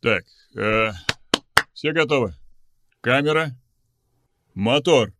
Так, э, все готовы? Камера, мотор.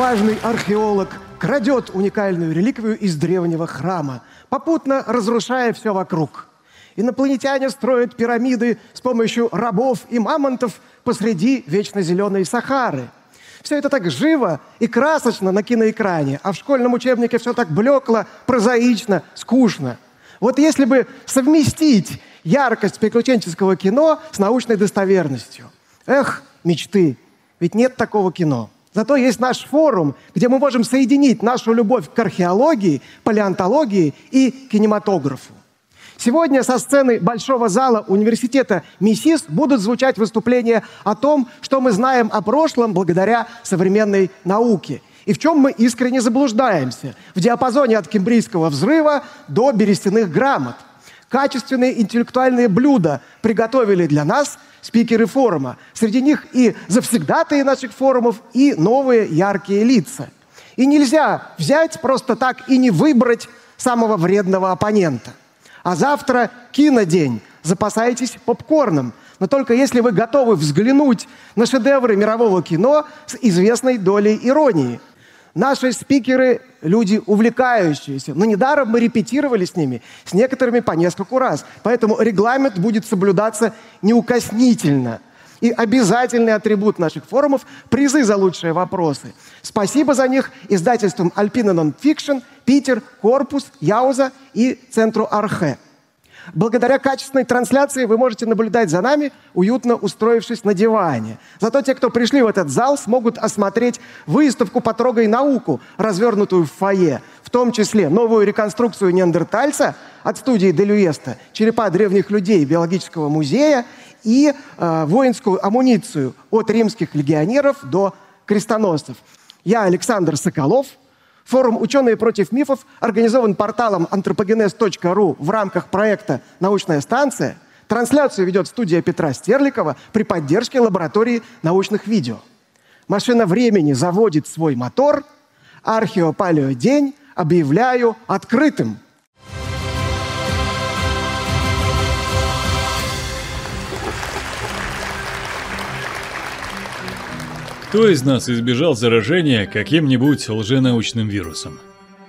Отважный археолог крадет уникальную реликвию из древнего храма, попутно разрушая все вокруг. Инопланетяне строят пирамиды с помощью рабов и мамонтов посреди вечно зеленой Сахары. Все это так живо и красочно на киноэкране, а в школьном учебнике все так блекло, прозаично, скучно. Вот если бы совместить яркость приключенческого кино с научной достоверностью. Эх, мечты, ведь нет такого кино. Зато есть наш форум, где мы можем соединить нашу любовь к археологии, палеонтологии и кинематографу. Сегодня со сцены Большого зала университета МИСИС будут звучать выступления о том, что мы знаем о прошлом благодаря современной науке и в чем мы искренне заблуждаемся в диапазоне от кембрийского взрыва до берестяных грамот. Качественные интеллектуальные блюда приготовили для нас – спикеры форума. Среди них и завсегдатые наших форумов, и новые яркие лица. И нельзя взять просто так и не выбрать самого вредного оппонента. А завтра кинодень. Запасайтесь попкорном. Но только если вы готовы взглянуть на шедевры мирового кино с известной долей иронии – Наши спикеры – люди увлекающиеся. Но недаром мы репетировали с ними, с некоторыми по нескольку раз. Поэтому регламент будет соблюдаться неукоснительно. И обязательный атрибут наших форумов – призы за лучшие вопросы. Спасибо за них издательствам Alpina Nonfiction, Питер, Корпус, Яуза и Центру Архе. Благодаря качественной трансляции вы можете наблюдать за нами, уютно устроившись на диване. Зато те, кто пришли в этот зал, смогут осмотреть выставку «Потрогай науку», развернутую в фойе, в том числе новую реконструкцию неандертальца от студии Делюеста, черепа древних людей биологического музея и э, воинскую амуницию от римских легионеров до крестоносцев. Я Александр Соколов – Форум «Ученые против мифов» организован порталом anthropogenes.ru в рамках проекта «Научная станция». Трансляцию ведет студия Петра Стерликова при поддержке лаборатории научных видео. Машина времени заводит свой мотор. Археопалеодень объявляю открытым. Кто из нас избежал заражения каким-нибудь лженаучным вирусом?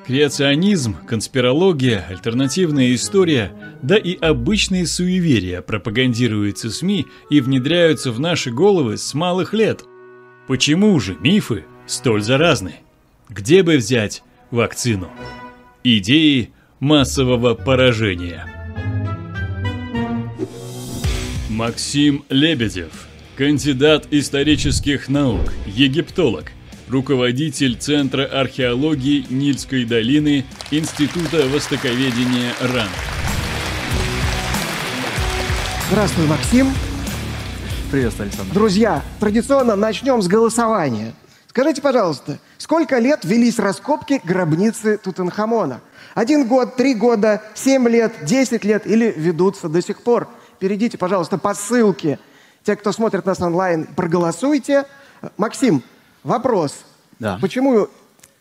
Креационизм, конспирология, альтернативная история, да и обычные суеверия пропагандируются СМИ и внедряются в наши головы с малых лет. Почему же мифы столь заразны? Где бы взять вакцину? Идеи массового поражения. Максим Лебедев – Кандидат исторических наук, египтолог, руководитель Центра археологии Нильской долины Института востоковедения РАН. Здравствуй, Максим. Приветствую, Александр. Друзья, традиционно начнем с голосования. Скажите, пожалуйста, сколько лет велись раскопки гробницы Тутанхамона? Один год, три года, семь лет, десять лет или ведутся до сих пор? Перейдите, пожалуйста, по ссылке – те, кто смотрит нас онлайн, проголосуйте. Максим, вопрос. Да. Почему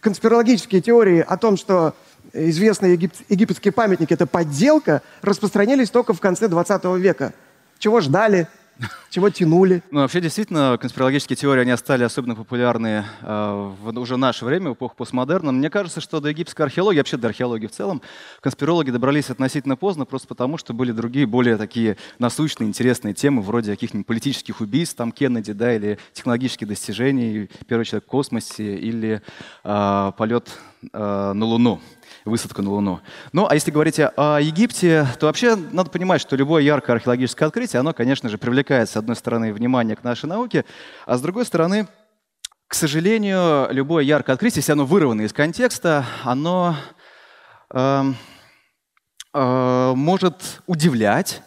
конспирологические теории о том, что известные егип... египетские памятники – это подделка, распространились только в конце 20 века? Чего ждали? Чего тянули? Ну, вообще, действительно, конспирологические теории, они стали особенно популярны э, в уже наше время, в эпоху постмодерна. Мне кажется, что до египетской археологии, вообще до археологии в целом, конспирологи добрались относительно поздно, просто потому, что были другие, более такие насущные, интересные темы, вроде каких-нибудь политических убийств, там, Кеннеди, да, или технологических достижений, первый человек в космосе, или э, полет э, на Луну высадка на Луну. Ну, а если говорить о Египте, то вообще надо понимать, что любое яркое археологическое открытие, оно, конечно же, привлекает, с одной стороны, внимание к нашей науке, а с другой стороны, к сожалению, любое яркое открытие, если оно вырвано из контекста, оно э, э, может удивлять,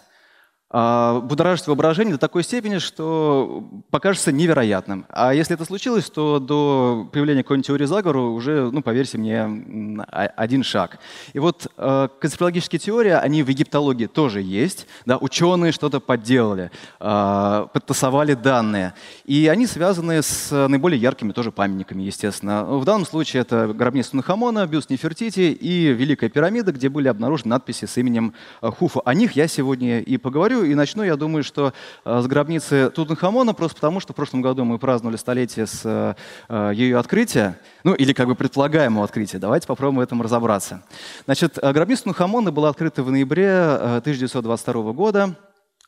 а, будоражить воображение до такой степени, что покажется невероятным. А если это случилось, то до появления какой-нибудь теории заговора уже, ну, поверьте мне, один шаг. И вот э, конспирологические теории, они в египтологии тоже есть. Да, ученые что-то подделали, э, подтасовали данные. И они связаны с наиболее яркими тоже памятниками, естественно. В данном случае это гробница Тунхамона, бюст Нефертити и Великая пирамида, где были обнаружены надписи с именем Хуфа. О них я сегодня и поговорю. И начну, я думаю, что э, с гробницы Тутанхамона, просто потому что в прошлом году мы праздновали столетие с э, э, ее открытия, ну или как бы предполагаемого открытия. Давайте попробуем в этом разобраться. Значит, гробница Тутанхамона была открыта в ноябре 1922 года.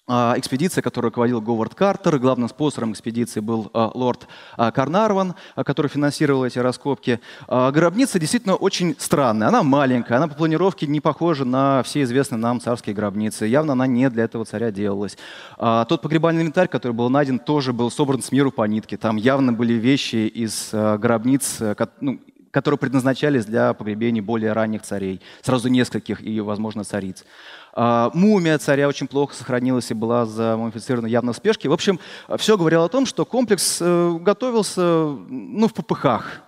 А, экспедиция, которую руководил Говард Картер. Главным спонсором экспедиции был а, лорд а, Карнарван, который финансировал эти раскопки. Гробница действительно очень странная. Она маленькая, она по планировке не похожа на все известные нам царские гробницы. Явно она не для этого царя делалась. Тот погребальный инвентарь, который был найден, тоже был собран с миру по нитке. Там явно были вещи из гробниц, ну, которые предназначались для погребений более ранних царей, сразу нескольких и, возможно, цариц. А, мумия царя очень плохо сохранилась и была замумифицирована явно в спешке. В общем, все говорило о том, что комплекс э, готовился ну, в попыхах.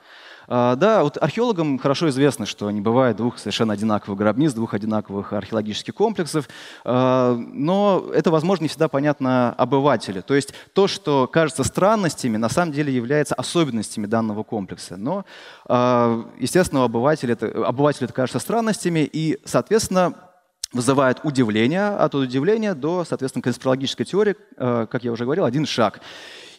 А, да, вот археологам хорошо известно, что не бывает двух совершенно одинаковых гробниц, двух одинаковых археологических комплексов, а, но это, возможно, не всегда понятно обывателю. То есть то, что кажется странностями, на самом деле является особенностями данного комплекса. Но, естественно, обывателю это, обывателю это кажется странностями, и, соответственно, вызывает удивление, от удивления до, соответственно, конспирологической теории, как я уже говорил, один шаг.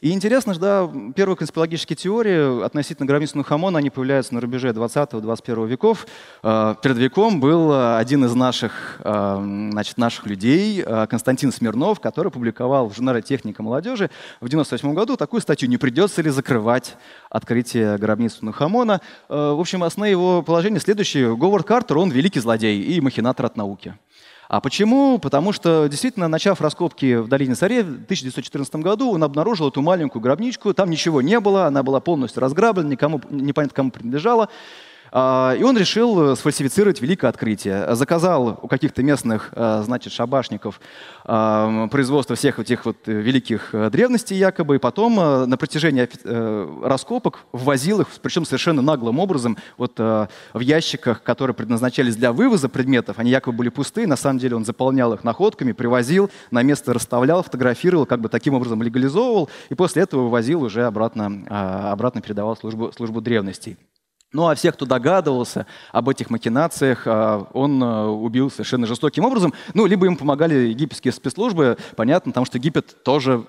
И интересно, что да, первые конспирологические теории относительно гробницы Нухамона, они появляются на рубеже 20-21 веков. Э, перед веком был один из наших, э, значит, наших людей, Константин Смирнов, который публиковал в журнале «Техника молодежи» в 1998 году такую статью «Не придется ли закрывать открытие гробницы Нухамона?». В общем, основное его положение следующее. Говард Картер, он великий злодей и махинатор от науки. А почему? Потому что, действительно, начав раскопки в долине Царе в 1914 году, он обнаружил эту маленькую гробничку. Там ничего не было, она была полностью разграблена, никому, непонятно кому принадлежала. А, и он решил э, сфальсифицировать великое открытие. Заказал у каких-то местных, э, значит, шабашников а, производство всех этих вот великих э, древностей якобы, и потом на протяжении раскопок ввозил их, причем совершенно наглым образом, вот в ящиках, которые предназначались для вывоза предметов, они якобы были пустые, на самом деле он заполнял их находками, привозил, на место расставлял, фотографировал, как бы таким образом легализовывал, и после этого вывозил уже обратно, а, обратно передавал службу, службу древностей. Ну а всех, кто догадывался об этих махинациях, а, он а, убил совершенно жестоким образом. Ну, либо им помогали египетские спецслужбы, понятно, потому что Египет тоже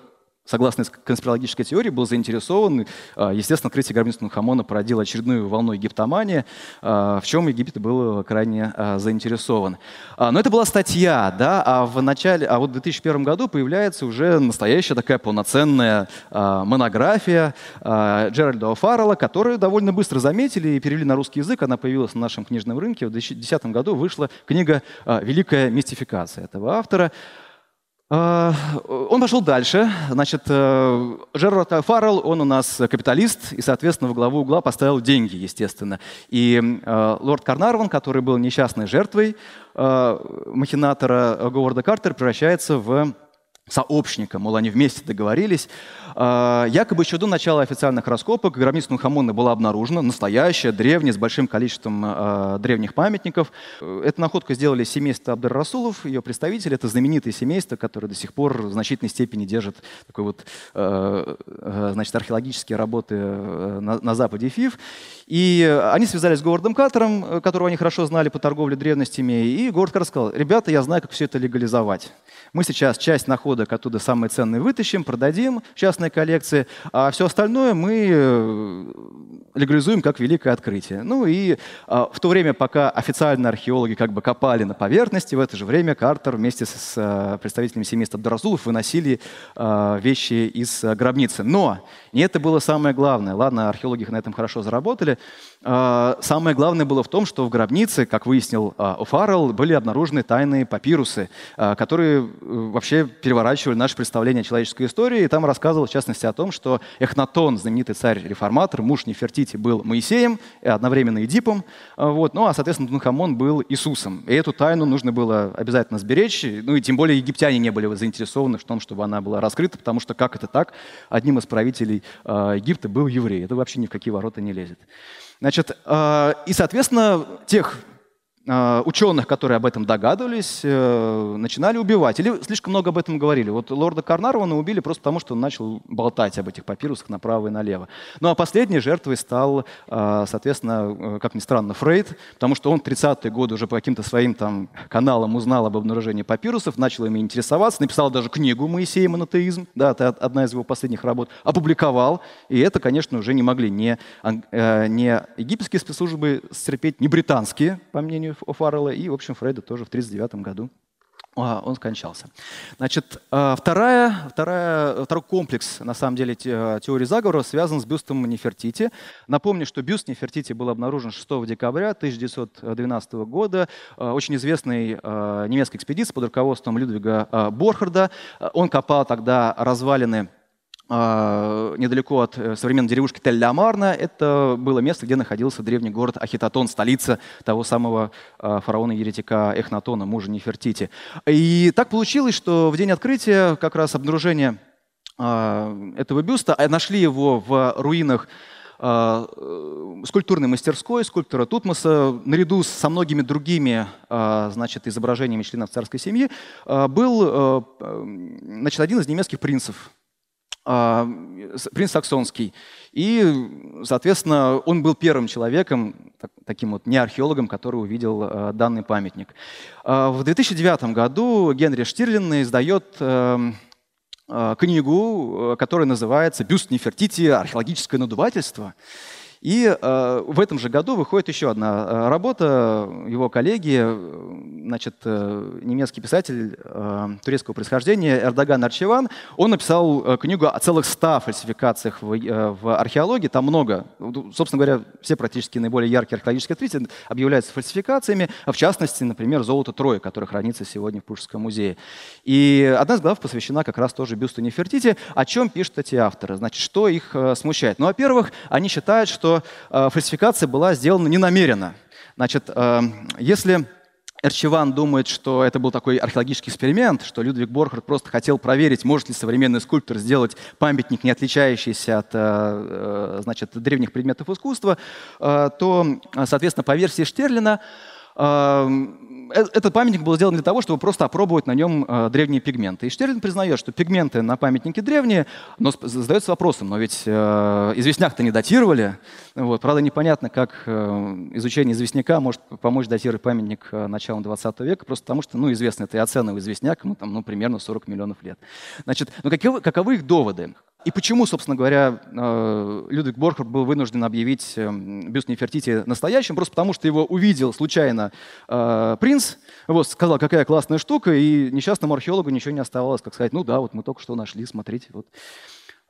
согласно конспирологической теории, был заинтересован. А, естественно, открытие гробницы Тутанхамона породило очередную волну египтомании, а, в чем Египет был крайне а, заинтересован. Но это была статья, да, а в начале, а вот в 2001 году появляется уже настоящая такая полноценная монография Джеральда О'Фаррелла, которую довольно быстро заметили и перевели на русский язык. Она появилась на нашем книжном рынке. В 2010 году вышла книга «Великая мистификация» этого автора. А, он пошел дальше. Значит, э, Джерард Фаррелл, он у нас капиталист, и, соответственно, во главу угла поставил деньги, естественно. И э, лорд Карнарван, который был несчастной жертвой э, махинатора Говарда Картера, превращается в сообщника, мол, они вместе договорились. А, якобы еще до начала официальных раскопок гробница Нухамона была обнаружена, настоящая, древняя, с большим количеством а, древних памятников. Эту находку сделали семейство Абдер Расулов, ее представители. Это знаменитое семейство, которое до сих пор в значительной степени держит такой вот, а, значит, археологические работы на, на западе ФИФ. И они связались с Говардом Катером, которого они хорошо знали по торговле древностями. И Говард Картер сказал, ребята, я знаю, как все это легализовать. Мы сейчас часть находок находок оттуда самые ценные вытащим, продадим частные коллекции, а все остальное мы э, легализуем как великое открытие. Ну и в то время, пока официально археологи как бы копали на поверхности, в это же время Картер вместе с представителями семейства Дразулов выносили вещи из гробницы. Но не это было самое главное. Ладно, археологи на этом хорошо заработали. Самое главное было в том, что в гробнице, как выяснил О'Фаррелл, были обнаружены тайные папирусы, которые вообще переворачивали наше представление о человеческой истории. И там рассказывал, в частности, о том, что Эхнатон, знаменитый царь-реформатор, муж Нефертити, был Моисеем, и одновременно Эдипом, вот, ну а, соответственно, Тунхамон был Иисусом. И эту тайну нужно было обязательно сберечь, ну и тем более египтяне не были заинтересованы в том, чтобы она была раскрыта, потому что как это так? Одним из правителей э, Египта был еврей. Это вообще ни в какие ворота не лезет. Значит, э, и, соответственно, тех ученых, которые об этом догадывались, э, начинали убивать. Или слишком много об этом говорили. Вот лорда Карнарвана убили просто потому, что он начал болтать об этих папирусах направо и налево. Ну а последней жертвой стал, а, соответственно, э, как ни странно, Фрейд, потому что он в 30-е годы уже по каким-то своим там каналам узнал об обнаружении папирусов, начал ими интересоваться, написал даже книгу «Моисей монотеизм», да, это одна из его последних работ, опубликовал. И это, конечно, уже не могли э, ни египетские спецслужбы стерпеть, ни британские, по мнению Фаррелла, и, в общем, Фрейда тоже в 1939 году а, он скончался. Значит, а, вторая, вторая, второй комплекс, на самом деле, теории заговора связан с бюстом Нефертити. Напомню, что бюст Нефертити был обнаружен 6 декабря 1912 года а, очень известной немецкой экспедиции под руководством Людвига Борхарда. Он копал тогда развалины а, недалеко от э, современной деревушки Тель-Амарна. Это было место, где находился древний город Ахитотон, столица того самого а, фараона-еретика Эхнатона, мужа Нефертити. И так получилось, что в день открытия как раз обнаружения а, этого бюста, нашли его в руинах э, скульптурной мастерской скульптора Тутмоса, наряду со многими другими значит, изображениями членов царской семьи, был значит, один из немецких принцев, а, принц Саксонский. И, соответственно, он был первым человеком, таким вот не археологом, который увидел а, данный памятник. А, в 2009 году Генри Штирлин издает эм, книгу, которая называется «Бюст Нефертити. Археологическое надувательство». И э, в этом же году выходит еще одна э, работа его коллеги, значит, э, немецкий писатель э, турецкого происхождения Эрдоган Арчеван. Он написал э, книгу о целых ста фальсификациях в, э, в археологии. Там много, собственно говоря, все практически наиболее яркие археологические открытия объявляются фальсификациями. В частности, например, золото Троя, которое хранится сегодня в Пушкинском музее. И одна из глав посвящена как раз тоже бюсту Нефертити. О чем пишут эти авторы? Значит, что их э, смущает? Ну, во-первых, они считают, что что э, фальсификация была сделана ненамеренно. Значит, э, если Эрчеван думает, что это был такой археологический эксперимент, что Людвиг Борхард просто хотел проверить, может ли современный скульптор сделать памятник, не отличающийся от э, значит, древних предметов искусства, то, соответственно, по версии Штерлина, этот памятник был сделан для того, чтобы просто опробовать на нем э, древние пигменты. И Штерлин признает, что пигменты на памятнике древние, но задается вопросом, но ведь э, известняк-то не датировали. Вот. Правда, непонятно, как изучение известняка может помочь датировать памятник начала 20 века, просто потому что, ну, известно, это и оценивая известняк, ему там, ну, примерно 40 миллионов лет. Значит, ну, каковы, каковы их доводы? И почему, собственно говоря, э, Людвиг Борхард был вынужден объявить эм, бюст Нефертити настоящим? Просто потому, что его увидел случайно э, принц, вот, сказал, какая классная штука, и несчастному археологу ничего не оставалось, как сказать, ну да, вот мы только что нашли, смотрите, вот.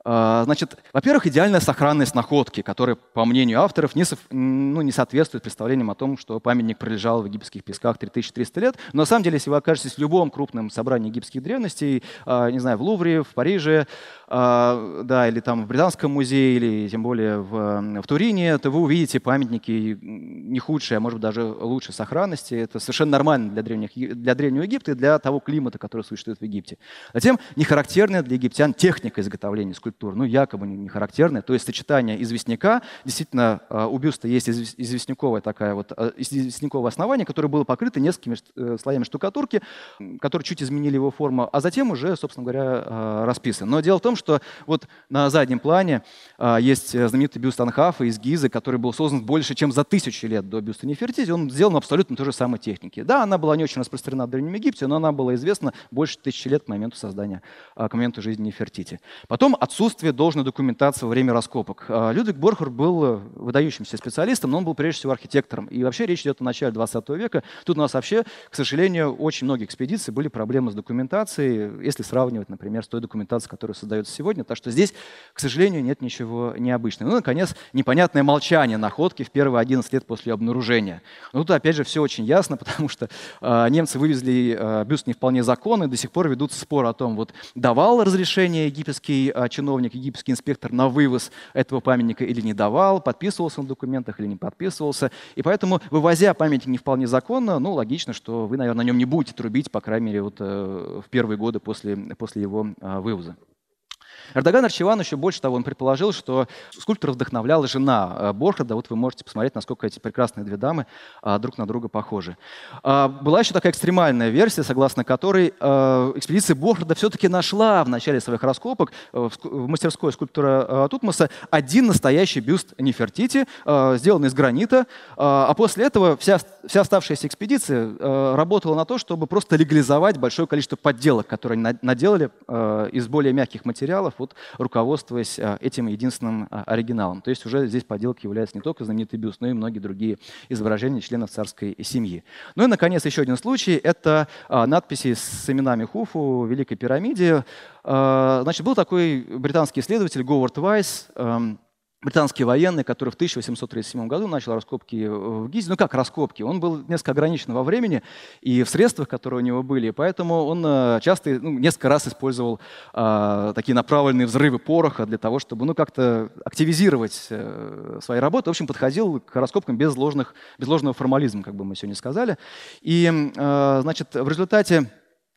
А, значит, во-первых, идеальная сохранность находки, которая, по мнению авторов, не, со, ну, не соответствует представлениям о том, что памятник пролежал в египетских песках 3300 лет. Но на самом деле, если вы окажетесь в любом крупном собрании египетских древностей, а, не знаю, в Лувре, в Париже, а, да, или там в Британском музее, или тем более в, в Турине, то вы увидите памятники не худшие, а может быть даже лучшей сохранности. Это совершенно нормально для, древних, для Древнего Египта и для того климата, который существует в Египте. Затем, не характерная для египтян техника изготовления скульптуры скульптур, ну, якобы не характерное. То есть сочетание известняка, действительно, у бюста есть известняковое такая вот, известняковое основание, которое было покрыто несколькими слоями штукатурки, которые чуть изменили его форму, а затем уже, собственно говоря, расписан. Но дело в том, что вот на заднем плане есть знаменитый бюст Анхафа из Гизы, который был создан больше, чем за тысячи лет до бюста Нефертити. Он сделан абсолютно той же самой технике. Да, она была не очень распространена в Древнем Египте, но она была известна больше тысячи лет к моменту создания, а, к моменту жизни Нефертити. Потом отсутствие должной документации во время раскопок. А, Людвиг Борхер был э, выдающимся специалистом, но он был прежде всего архитектором. И вообще речь идет о начале 20 века. Тут у нас вообще, к сожалению, очень многие экспедиции были проблемы с документацией, если сравнивать, например, с той документацией, которая создается сегодня. Так что здесь, к сожалению, нет ничего необычного. Ну, наконец, непонятное молчание находки в первые 11 лет после обнаружения. Но тут, опять же, все очень ясно, потому что э, немцы вывезли э, бюст не вполне законный, до сих пор ведутся споры о том, вот давал разрешение египетский чиновник, египетский инспектор на вывоз этого памятника или не давал, подписывался он в документах или не подписывался. И поэтому, вывозя памятник не вполне законно, ну, логично, что вы, наверное, на нем не будете трубить, по крайней мере, вот, э, в первые годы после, после его э, вывоза. Эрдоган Арчеван еще больше того, он предположил, что скульптора вдохновляла жена э, Борхарда. Вот вы можете посмотреть, насколько эти прекрасные две дамы а, друг на друга похожи. А, была еще такая экстремальная версия, согласно которой а, экспедиция Борхарда все-таки нашла в начале своих раскопок в мастерской скульптора Тутмоса один настоящий бюст Нефертити, сделанный из гранита. А после этого вся, вся оставшаяся экспедиция работала на то, чтобы просто легализовать большое количество подделок, которые наделали из более мягких материалов, вот руководствуясь а, этим единственным а, оригиналом. То есть уже здесь подделкой является не только знаменитый бюст, но и многие другие изображения членов царской семьи. Ну и, наконец, еще один случай — это а, надписи с именами Хуфу, Великой пирамиде. Значит, был такой британский исследователь Говард Вайс, британский военный, который в 1837 году начал раскопки в Гизе. Ну как раскопки? Он был несколько ограничен во времени и в средствах, которые у него были. Поэтому он э, часто, ну, несколько раз использовал а, такие направленные взрывы пороха для того, чтобы ну, как-то активизировать а, свои работы. В общем, подходил к раскопкам без, ложных, без ложного формализма, как бы мы сегодня сказали. И, а, значит, в результате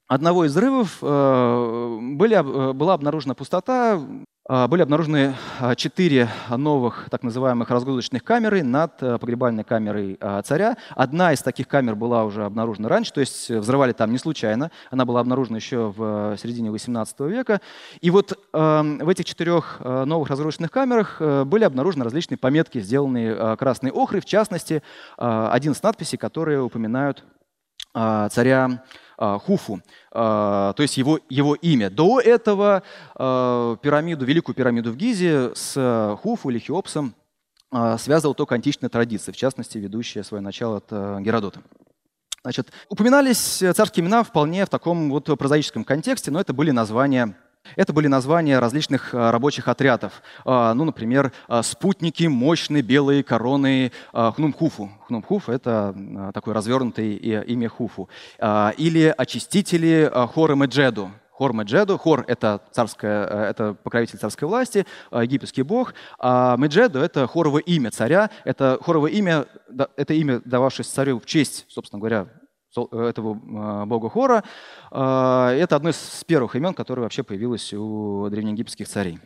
одного из взрывов были, была обнаружена пустота, были обнаружены а, четыре новых так называемых разгрузочных камеры над э, погребальной камерой а, царя. Одна из таких камер была уже обнаружена раньше, то есть взрывали там не случайно. Она была обнаружена еще в середине XVIII века. И вот в этих четырех новых разгрузочных камерах э, были обнаружены различные пометки, сделанные красной охрой, в частности, один с надписей, которые упоминают царя а, Хуфу, а, то есть его, его имя. До этого а, пирамиду, великую пирамиду в Гизе с Хуфу или Хеопсом связывала только античная традиция, в частности, ведущая свое начало от Геродота. Значит, упоминались царские имена вполне в таком вот прозаическом контексте, но это были названия это были названия различных а, рабочих отрядов. А, ну, например, а, спутники мощной белые короны Хнумхуфу. Хнумхуф — это такое развернутое имя Хуфу. Или очистители хора Меджеду. Хор Меджеду. Хор — это, царская, э, это покровитель царской власти, египетский бог. А Меджеду — это хоровое имя царя. Это хоровое имя, это имя, дававшееся царю в честь, собственно говоря, этого а, бога Хора. А, это одно из первых имен, которое вообще появилось у древнеегипетских царей.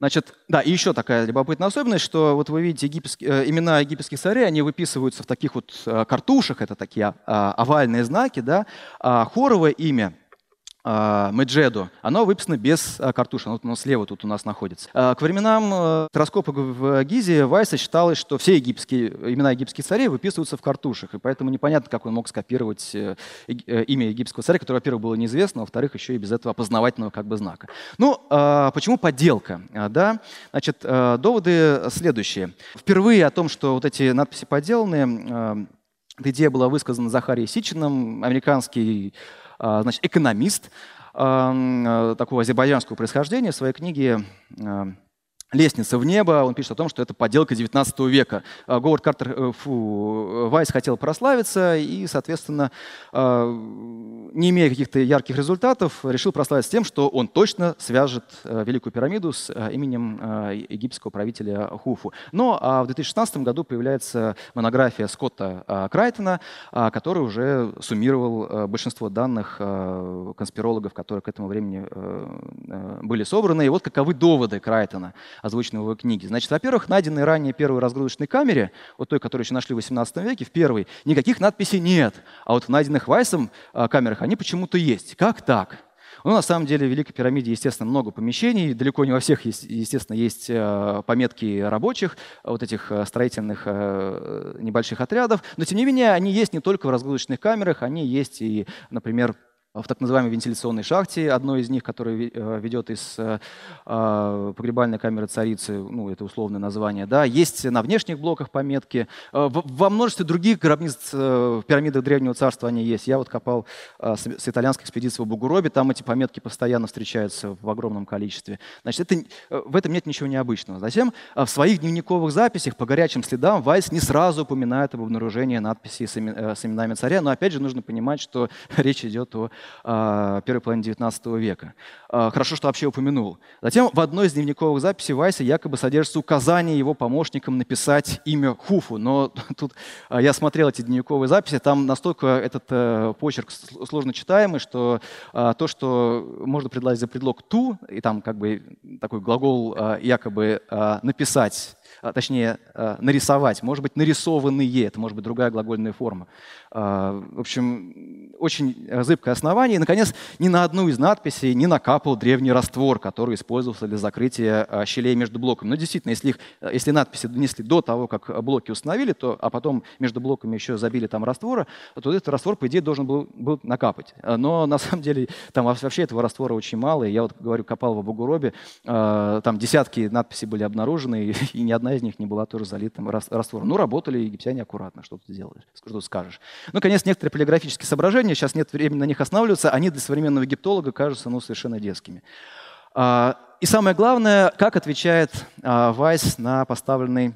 Значит, да, и еще такая любопытная особенность, что вот вы видите египетские, э, имена египетских царей, они выписываются в таких вот э, картушах, это такие а, овальные знаки, да. А хоровое имя Меджеду, оно выписано без а, картуша, оно слева тут у нас находится. А, к временам э, раскопок в Гизе Вайса считалось, что все египетские, имена египетских царей выписываются в картушах, и поэтому непонятно, как он мог скопировать э, э, имя египетского царя, которое, во-первых, было неизвестно, во-вторых, еще и без этого опознавательного как бы знака. Ну, почему подделка? Да? Значит, доводы следующие. Впервые о том, что вот эти надписи подделанные, эта идея была высказана Захарией Сичином, американский а, значит, экономист а, такого азербайджанского происхождения в своей книге а, лестница в небо. Он пишет о том, что это подделка 19 века. А, Говард Картер, э, фу, Вайс хотел прославиться и, соответственно, а, не имея каких-то ярких результатов, решил прославиться тем, что он точно свяжет э, Великую пирамиду с э, именем египетского правителя Хуфу. Но а в 2016 году появляется монография Скотта Крайтона, который уже суммировал большинство данных конспирологов, которые к этому времени были собраны. И вот каковы доводы Крайтона – озвученного в его книге. Значит, во-первых, найденной ранее первой разгрузочной камере, вот той, которую еще нашли в 18 веке, в первой, никаких надписей нет. А вот в найденных Вайсом а, камерах они почему-то есть. Как так? Ну, на самом деле, в Великой пирамиде, естественно, много помещений. Далеко не во всех, естественно, есть э, пометки рабочих, вот этих э, строительных э, небольших отрядов. Но, тем не менее, они есть не только в разгрузочных камерах, они есть и, например, в так называемой вентиляционной шахте, одной из них, которая э, ведет из э, а, погребальной камеры царицы, ну, это условное название, да, есть на внешних блоках пометки. Э, во множестве других гробниц в пирамидах Древнего Царства они есть. Я вот копал с итальянской экспедиции в Бугуробе, там эти пометки постоянно встречаются в огромном количестве. Значит, это, в этом нет ничего необычного. Затем в своих дневниковых записях по горячим следам Вайс не сразу упоминает об обнаружении надписей с именами царя, но опять же нужно понимать, что речь идет о первой половине XIX века. А, хорошо, что вообще упомянул. Затем в одной из дневниковых записей Вайса якобы содержится указание его помощникам написать имя Хуфу. Но тут а, я смотрел эти дневниковые записи, там настолько этот э, почерк сложно читаемый, что то, что можно предложить за предлог «ту», и там как бы такой глагол якобы «написать», а, точнее, а, нарисовать, может быть, нарисованные, это может быть другая глагольная форма. А, в общем, очень зыбкое основание. И, наконец, ни на одну из надписей не накапал древний раствор, который использовался для закрытия щелей между блоками. Но действительно, если, их, если надписи донесли до того, как блоки установили, то, а потом между блоками еще забили там раствора, то этот раствор, по идее, должен был, был накапать. Но на самом деле там вообще этого раствора очень мало. И я вот говорю, копал в Абугуробе, там десятки надписей были обнаружены, и ни одна одна из них не была тоже залитым раствором. Ну, работали египтяне аккуратно, что ты делаешь, что скажешь. Ну, конец, некоторые полиграфические соображения, сейчас нет времени на них останавливаться, они для современного египтолога кажутся ну, совершенно детскими. А, и самое главное, как отвечает а, Вайс на поставленный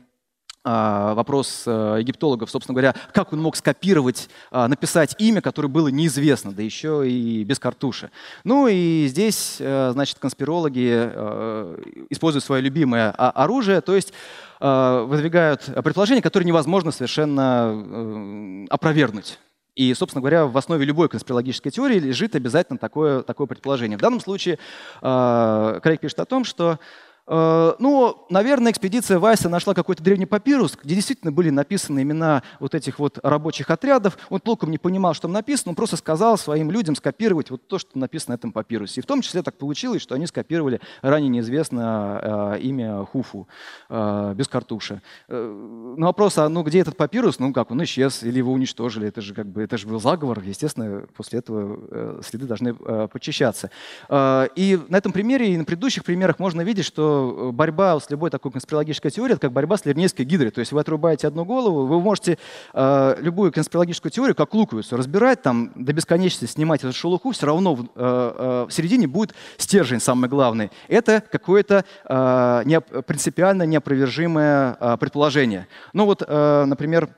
вопрос э, египтологов, собственно говоря, как он мог скопировать, а, написать имя, которое было неизвестно, да еще и без картуши. Ну и здесь, э, значит, конспирологи э, используют свое любимое оружие, то есть выдвигают предположения, которые невозможно совершенно опровергнуть. И, собственно говоря, в основе любой конспирологической теории лежит обязательно такое, такое предположение. В данном случае Крейг пишет о том, что ну, наверное, экспедиция Вайса нашла какой-то древний папирус, где действительно были написаны имена вот этих вот рабочих отрядов. Он толком не понимал, что там написано, он просто сказал своим людям скопировать вот то, что написано на этом папирусе. И в том числе так получилось, что они скопировали ранее неизвестное э, имя Хуфу э, без картуша. Э, на вопрос, а ну где этот папирус? Ну как, он исчез или его уничтожили? Это же как бы, это же был заговор. Естественно, после этого э, следы должны э, почищаться. Э, и на этом примере и на предыдущих примерах можно видеть, что Борьба с любой такой конспирологической теорией, это как борьба с лирнейской гидрой. То есть вы отрубаете одну голову, вы можете э, любую конспирологическую теорию, как луковицу, разбирать, там, до бесконечности снимать эту шелуху, все равно в, э, э, в середине будет стержень самый главный. Это какое-то э, не, принципиально неопровержимое э, предположение. Ну вот, э, например,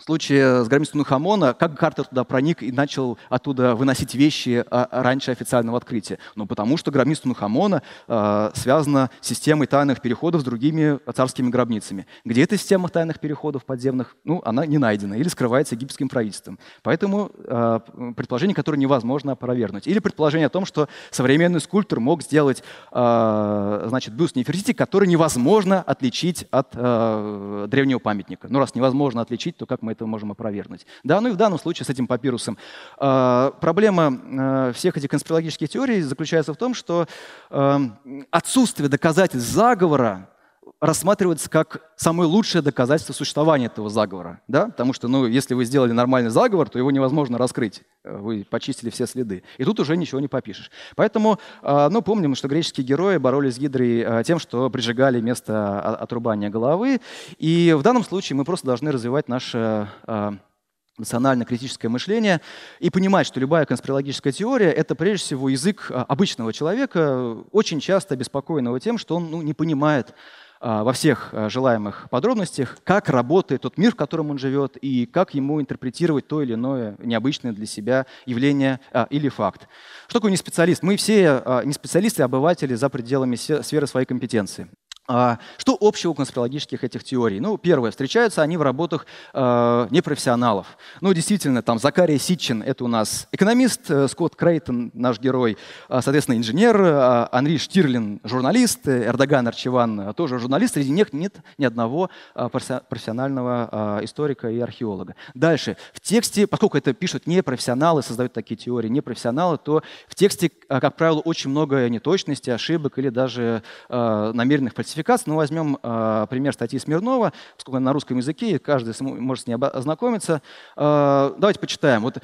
в случае с гробницей Хамона, как Картер туда проник и начал оттуда выносить вещи а, раньше официального открытия? Ну, потому что гробница Тунхамона э, связана с системой тайных переходов с другими царскими гробницами. Где эта система тайных переходов подземных? Ну, она не найдена или скрывается египетским правительством. Поэтому э, предположение, которое невозможно опровергнуть. Или предположение о том, что современный скульптор мог сделать э, значит, бюст Нефертити, который невозможно отличить от э, древнего памятника. Ну, раз невозможно отличить, то как мы мы это можем опровергнуть. Да, ну и в данном случае с этим папирусом. А, проблема а, всех этих конспирологических теорий заключается в том, что а, отсутствие доказательств заговора рассматривается как самое лучшее доказательство существования этого заговора. Да? Потому что ну, если вы сделали нормальный заговор, то его невозможно раскрыть. Вы почистили все следы. И тут уже ничего не попишешь. Поэтому ну, помним, что греческие герои боролись с Гидрой тем, что прижигали место отрубания головы. И в данном случае мы просто должны развивать наше национально-критическое мышление и понимать, что любая конспирологическая теория — это прежде всего язык а, обычного человека, очень часто обеспокоенного тем, что он ну, не понимает а, во всех а, желаемых подробностях, как работает тот мир, в котором он живет, и как ему интерпретировать то или иное необычное для себя явление а, или факт. Что такое не специалист? Мы все а, не специалисты, а обыватели за пределами сферы своей компетенции. А, что общего у конспирологических этих теорий? Ну, первое, встречаются они в работах э, непрофессионалов. Ну, действительно, там Закария Ситчин — это у нас экономист, э, Скотт Крейтон — наш герой, э, соответственно, инженер, э, Анри Штирлин — журналист, э, Эрдоган Арчеван тоже журналист. Среди них нет ни одного э, профессионального э, историка и археолога. Дальше. В тексте, поскольку это пишут непрофессионалы, создают такие теории непрофессионалы, то в тексте, э, как правило, очень много неточностей, ошибок или даже э, намеренных классификации. Ну, возьмем э, пример статьи Смирнова, поскольку она на русском языке, каждый может с ней ознакомиться. Э, давайте почитаем. Вот,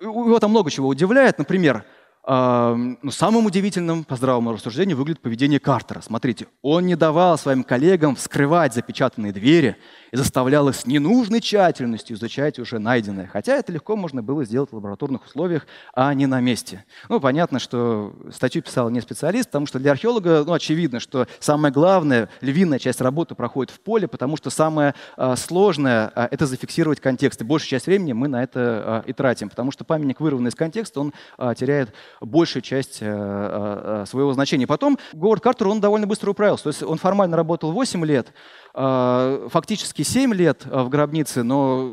его там много чего удивляет. Например, ну, самым удивительным, по здравому рассуждению, выглядит поведение Картера. Смотрите, он не давал своим коллегам вскрывать запечатанные двери и заставлял их с ненужной тщательностью изучать уже найденное. Хотя это легко можно было сделать в лабораторных условиях, а не на месте. Ну, понятно, что статью писал не специалист, потому что для археолога ну, очевидно, что самое главное, львиная часть работы проходит в поле, потому что самое а, сложное а, это зафиксировать контекст. И большую часть времени мы на это а, и тратим, потому что памятник, вырванный из контекста, он теряет большую часть э, э, э, своего значения. Потом Говард Картер, он довольно быстро управился. То есть он формально работал 8 лет, фактически 7 лет в гробнице, но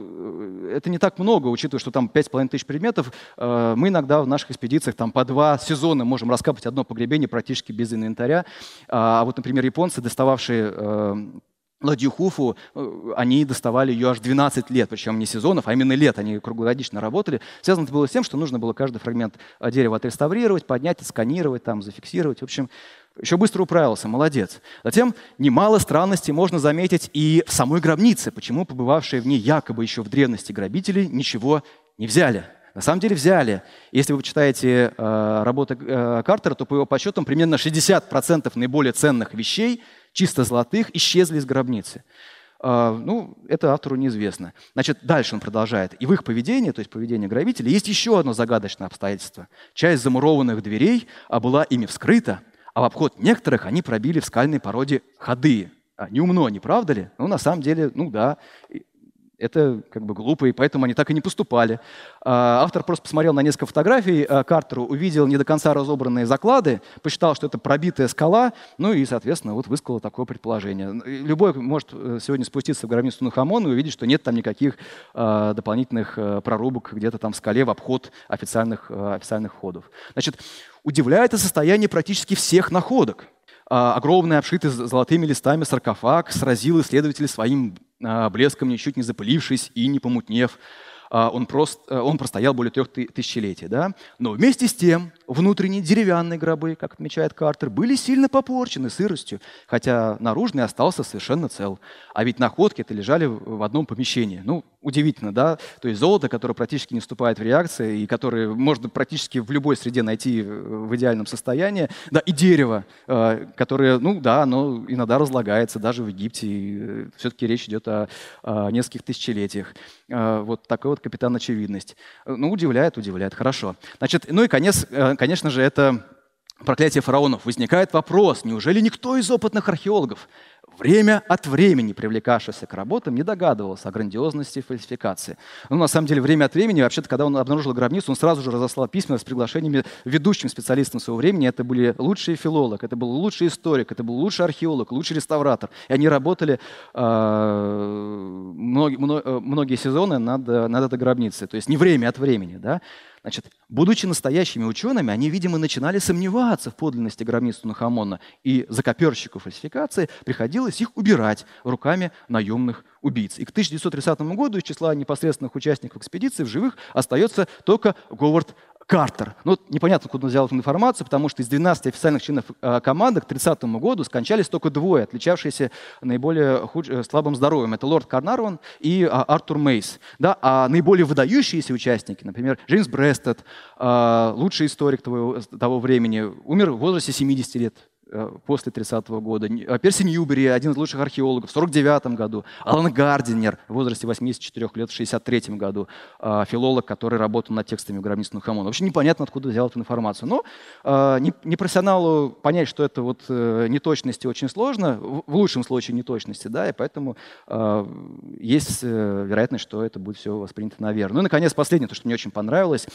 это не так много, учитывая, что там 5,5 тысяч предметов. Мы иногда в наших экспедициях там по два сезона можем раскапать одно погребение практически без инвентаря. А вот, например, японцы, достававшие ладью Хуфу, э, они доставали ее аж 12 лет, причем не сезонов, а именно лет, они круглогодично работали. Связано это было с тем, что нужно было каждый фрагмент э, дерева отреставрировать, поднять, сканировать, там, зафиксировать. В общем, еще быстро управился, молодец. Затем немало странностей можно заметить и в самой гробнице, почему побывавшие в ней якобы еще в древности грабители ничего не взяли. На самом деле взяли. Если вы читаете э, работы э, Картера, то по его подсчетам примерно 60% наиболее ценных вещей – чисто золотых, исчезли из гробницы. А, ну, это автору неизвестно. Значит, дальше он продолжает. И в их поведении, то есть поведении грабителей, есть еще одно загадочное обстоятельство. Часть замурованных дверей а была ими вскрыта, а в обход некоторых они пробили в скальной породе ходы. А, неумно, не правда ли? Ну, на самом деле, ну да, это как бы глупо, и поэтому они так и не поступали. А, автор просто посмотрел на несколько фотографий а, Картеру, увидел не до конца разобранные заклады, посчитал, что это пробитая скала, ну и, соответственно, вот высказал такое предположение. Любой может э, сегодня спуститься в гробницу Тунхамона и увидеть, что нет там никаких а, дополнительных э, прорубок где-то там в скале в обход официальных, э, официальных входов. Значит, удивляет и состояние практически всех находок. Огромный, обшитый золотыми листами саркофаг сразил исследователей своим а, блеском ничуть не запылившись и не помутнев. А, он, просто, он простоял более трех тысячелетий. Да? Но вместе с тем внутренние деревянные гробы, как отмечает Картер, были сильно попорчены сыростью, хотя наружный остался совершенно цел. А ведь находки это лежали в одном помещении. Ну, удивительно, да? То есть золото, которое практически не вступает в реакции и которое можно практически в любой среде найти в идеальном состоянии, да, и дерево, э, которое, ну да, оно иногда разлагается даже в Египте. Э, Все-таки речь идет о, нескольких тысячелетиях. Э, вот такой вот капитан очевидность. Ну, удивляет, удивляет, хорошо. Значит, ну и конец, конечно же, это проклятие фараонов. Возникает вопрос, неужели никто из опытных археологов время от времени привлекавшийся к работам, не догадывался о грандиозности фальсификации. Ну, на самом деле, время от времени, вообще-то, когда он обнаружил гробницу, он сразу же разослал письма с приглашениями ведущим специалистам своего времени. Это были лучшие филолог, это был лучший историк, это был лучший археолог, лучший реставратор. И они работали э, многие, многие сезоны над, над этой гробницей. То есть не время от времени. Да? Значит, будучи настоящими учеными, они, видимо, начинали сомневаться в подлинности гробниц Тунахамона, и закоперщику фальсификации приходилось их убирать руками наемных убийц. И к 1930 году из числа непосредственных участников экспедиции в живых остается только Говард Картер. Ну, непонятно, куда он взял эту информацию, потому что из 12 официальных членов э, команды к 30 году скончались только двое, отличавшиеся наиболее худ... Э, слабым здоровьем. Это лорд Карнарван и а, Артур Мейс. Да? А наиболее выдающиеся участники, например, Джеймс Брестед, а, лучший историк того, того времени, умер в возрасте 70 лет э, после 30-го года. Э, Перси Ньюбери, один из лучших археологов, в 49 году. Алан Гардинер в возрасте 84 лет в 63 году. Э, филолог, который работал над текстами гробниц Тутанхамона. Вообще непонятно, откуда взял эту информацию. Но непрофессионалу понять, что это вот неточности очень сложно, в лучшем случае неточности, да, и поэтому есть вероятность, что это будет все воспринято наверное. Ну и, наконец, последнее, то, что мне очень понравилось.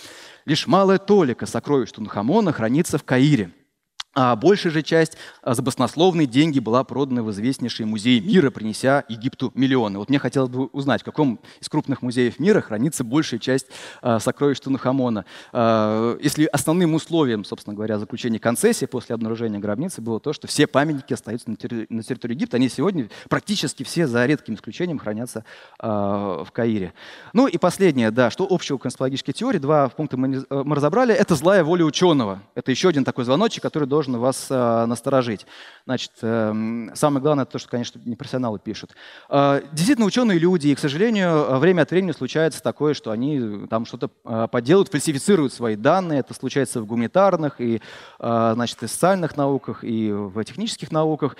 Лишь малая толика сокровищ Тутанхамона хранится в Каире. А большая же часть а, за баснословные деньги была продана в известнейший музей мира, принеся Египту миллионы. Вот мне хотелось бы узнать, в каком из крупных музеев мира хранится большая часть а, сокровищ Тунахамона. А, если основным условием, собственно говоря, заключения концессии после обнаружения гробницы было то, что все памятники остаются на территории, Египта, они сегодня практически все, за редким исключением, хранятся в Каире. Ну и последнее, да, что общего конспирологической теории, два пункта мы, мы разобрали, это злая воля ученого. Это еще один такой звоночек, который должен должен вас э, насторожить. Значит, э, самое главное то, что, конечно, непрофессионалы пишут. Э, действительно, ученые люди, и, к сожалению, время от времени случается такое, что они там что-то подделывают, фальсифицируют свои данные. Это случается в гуманитарных и, значит, и социальных науках, и в технических науках.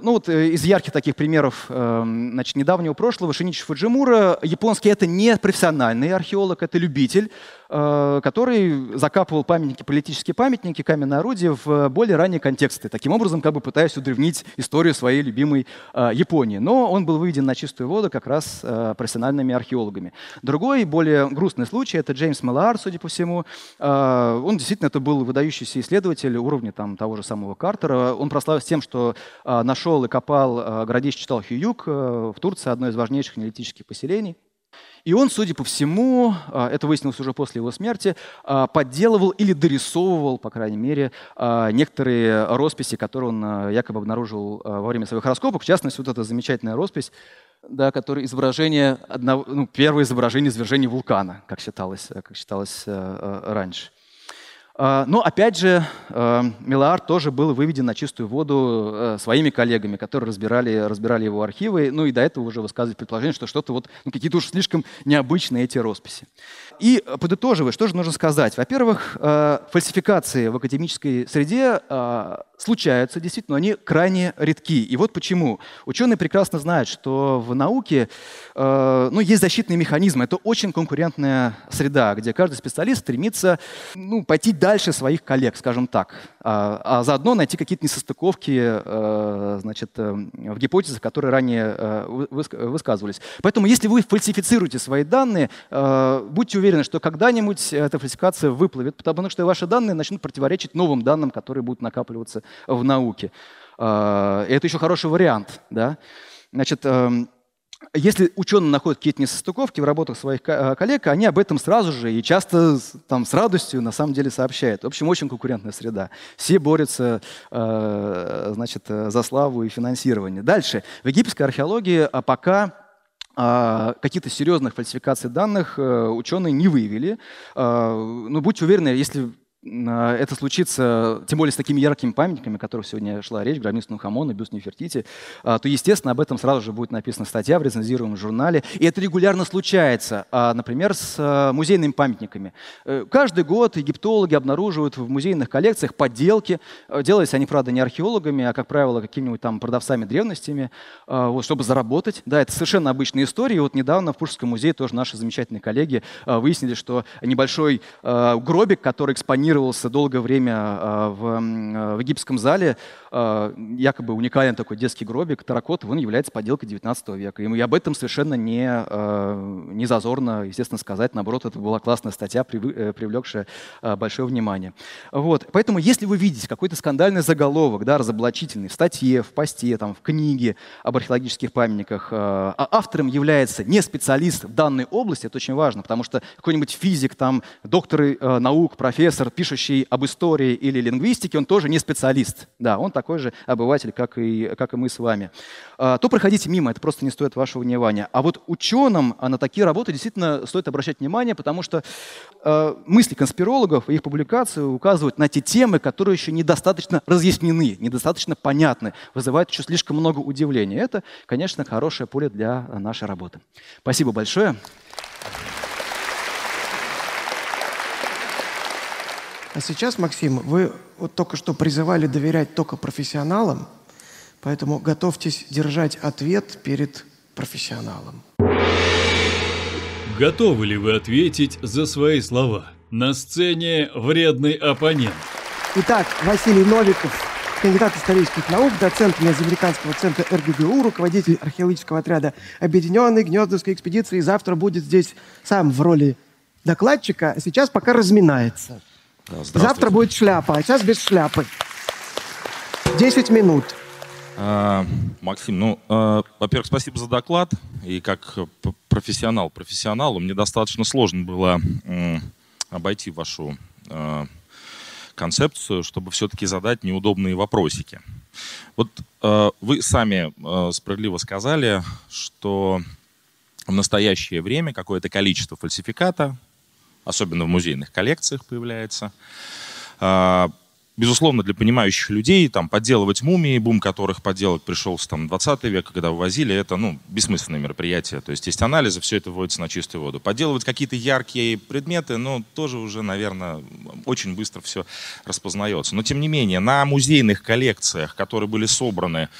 Ну вот из ярких таких примеров значит, недавнего прошлого Шиничи Фуджимура, японский это не профессиональный археолог, это любитель, Э, который закапывал памятники, политические памятники, каменные орудия в более ранние контексты, таким образом как бы пытаясь удревнить историю своей любимой э, Японии. Но он был выведен на чистую воду как раз э, профессиональными археологами. Другой, более грустный случай, это Джеймс Меллар, судя по всему. Он действительно это был выдающийся исследователь уровня там, того же самого Картера. Он прославился тем, что нашел и копал городище Читал-Хьююк в Турции, одно из важнейших неолитических поселений. И он, судя по всему, а, это выяснилось уже после его смерти, а, подделывал или дорисовывал, по крайней мере, а, некоторые росписи, которые он якобы обнаружил во время своих раскопок. В частности, вот эта замечательная роспись, да, которая изображение одного, ну, первое изображение извержения вулкана, как считалось, как считалось раньше. А, но опять же, а, Милар тоже был выведен на чистую воду э, своими коллегами, которые разбирали, разбирали его архивы, ну и до этого уже высказывали предположение, что что-то вот, ну, какие-то уж слишком необычные эти росписи. И подытоживая, что же нужно сказать? Во-первых, э, фальсификации в академической среде э, случаются, действительно, но они крайне редки. И вот почему. Ученые прекрасно знают, что в науке э, ну, есть защитные механизмы. Это очень конкурентная среда, где каждый специалист стремится ну, пойти дальше своих коллег, скажем так, а, а заодно найти какие-то несостыковки значит, в гипотезах, которые ранее высказывались. Поэтому если вы фальсифицируете свои данные, будьте уверены, что когда-нибудь эта фальсификация выплывет, потому что ваши данные начнут противоречить новым данным, которые будут накапливаться в науке. А, это еще хороший вариант. Да? Значит, эм, если ученые находят какие-то несостыковки в работах своих э, коллег, они об этом сразу же и часто там, с радостью на самом деле сообщают. В общем, очень конкурентная среда. Все борются э, значит, за славу и финансирование. Дальше. В египетской археологии а пока каких-то серьезных фальсификаций данных э, ученые не выявили. А, но будьте уверены, если а, это случится, тем более с такими яркими памятниками, о которых сегодня шла речь, гробница Нухамона, бюст Нефертити, а, то, естественно, об этом сразу же будет написана статья в рецензируемом журнале. И это регулярно случается, а, например, с музейными памятниками. Э, каждый год египтологи обнаруживают в музейных коллекциях подделки. Э, делались они, правда, не археологами, а, как правило, какими-нибудь там продавцами древностями, чтобы заработать. Да, это совершенно обычная история. И вот недавно в Пушкинском музее тоже наши замечательные коллеги выяснили, что небольшой гробик, который экспонирует экспонировался долгое время а, в, а, в египетском зале, а, якобы уникальный такой детский гробик Таракотов, он является подделкой 19 века. И об этом совершенно не, не зазорно, естественно, сказать. Наоборот, это была классная статья, э, привлекшая большое внимание. Вот. Поэтому, если вы видите какой-то скандальный заголовок, да, разоблачительный, в статье, в посте, там, в книге об археологических памятниках, а автором является не специалист в данной области, это очень важно, потому что какой-нибудь физик, там, доктор э, наук, профессор, пишущий об истории или лингвистике, он тоже не специалист. Да, он такой же обыватель, как и, как и мы с вами. А, то проходите мимо, это просто не стоит вашего внимания. А вот ученым а на такие работы действительно стоит обращать внимание, потому что э, мысли конспирологов и их публикации указывают на те темы, которые еще недостаточно разъяснены, недостаточно понятны, вызывают еще слишком много удивления. Это, конечно, хорошее поле для нашей работы. Спасибо большое. А сейчас, Максим, вы вот только что призывали доверять только профессионалам, поэтому готовьтесь держать ответ перед профессионалом. Готовы ли вы ответить за свои слова? На сцене вредный оппонент. Итак, Василий Новиков, кандидат исторических наук, доцент Межамериканского центра РГГУ, руководитель археологического отряда Объединенной Гнездовской экспедиции. Завтра будет здесь сам в роли докладчика, а сейчас пока разминается. Завтра будет шляпа, а сейчас без шляпы. Десять минут. А, Максим, ну, а, во-первых, спасибо за доклад. И как профессионал профессионалу мне достаточно сложно было обойти вашу а, концепцию, чтобы все-таки задать неудобные вопросики. Вот вы сами справедливо сказали, что в настоящее время какое-то количество фальсификата особенно в музейных коллекциях появляется. А, безусловно, для понимающих людей там подделывать мумии, бум которых подделок пришелся там 20 век, когда вывозили, это ну, бессмысленное мероприятие. То есть есть анализы, все это вводится на чистую воду. Подделывать какие-то яркие предметы, ну, тоже уже, наверное, очень быстро все распознается. Но, тем не менее, на музейных коллекциях, которые были собраны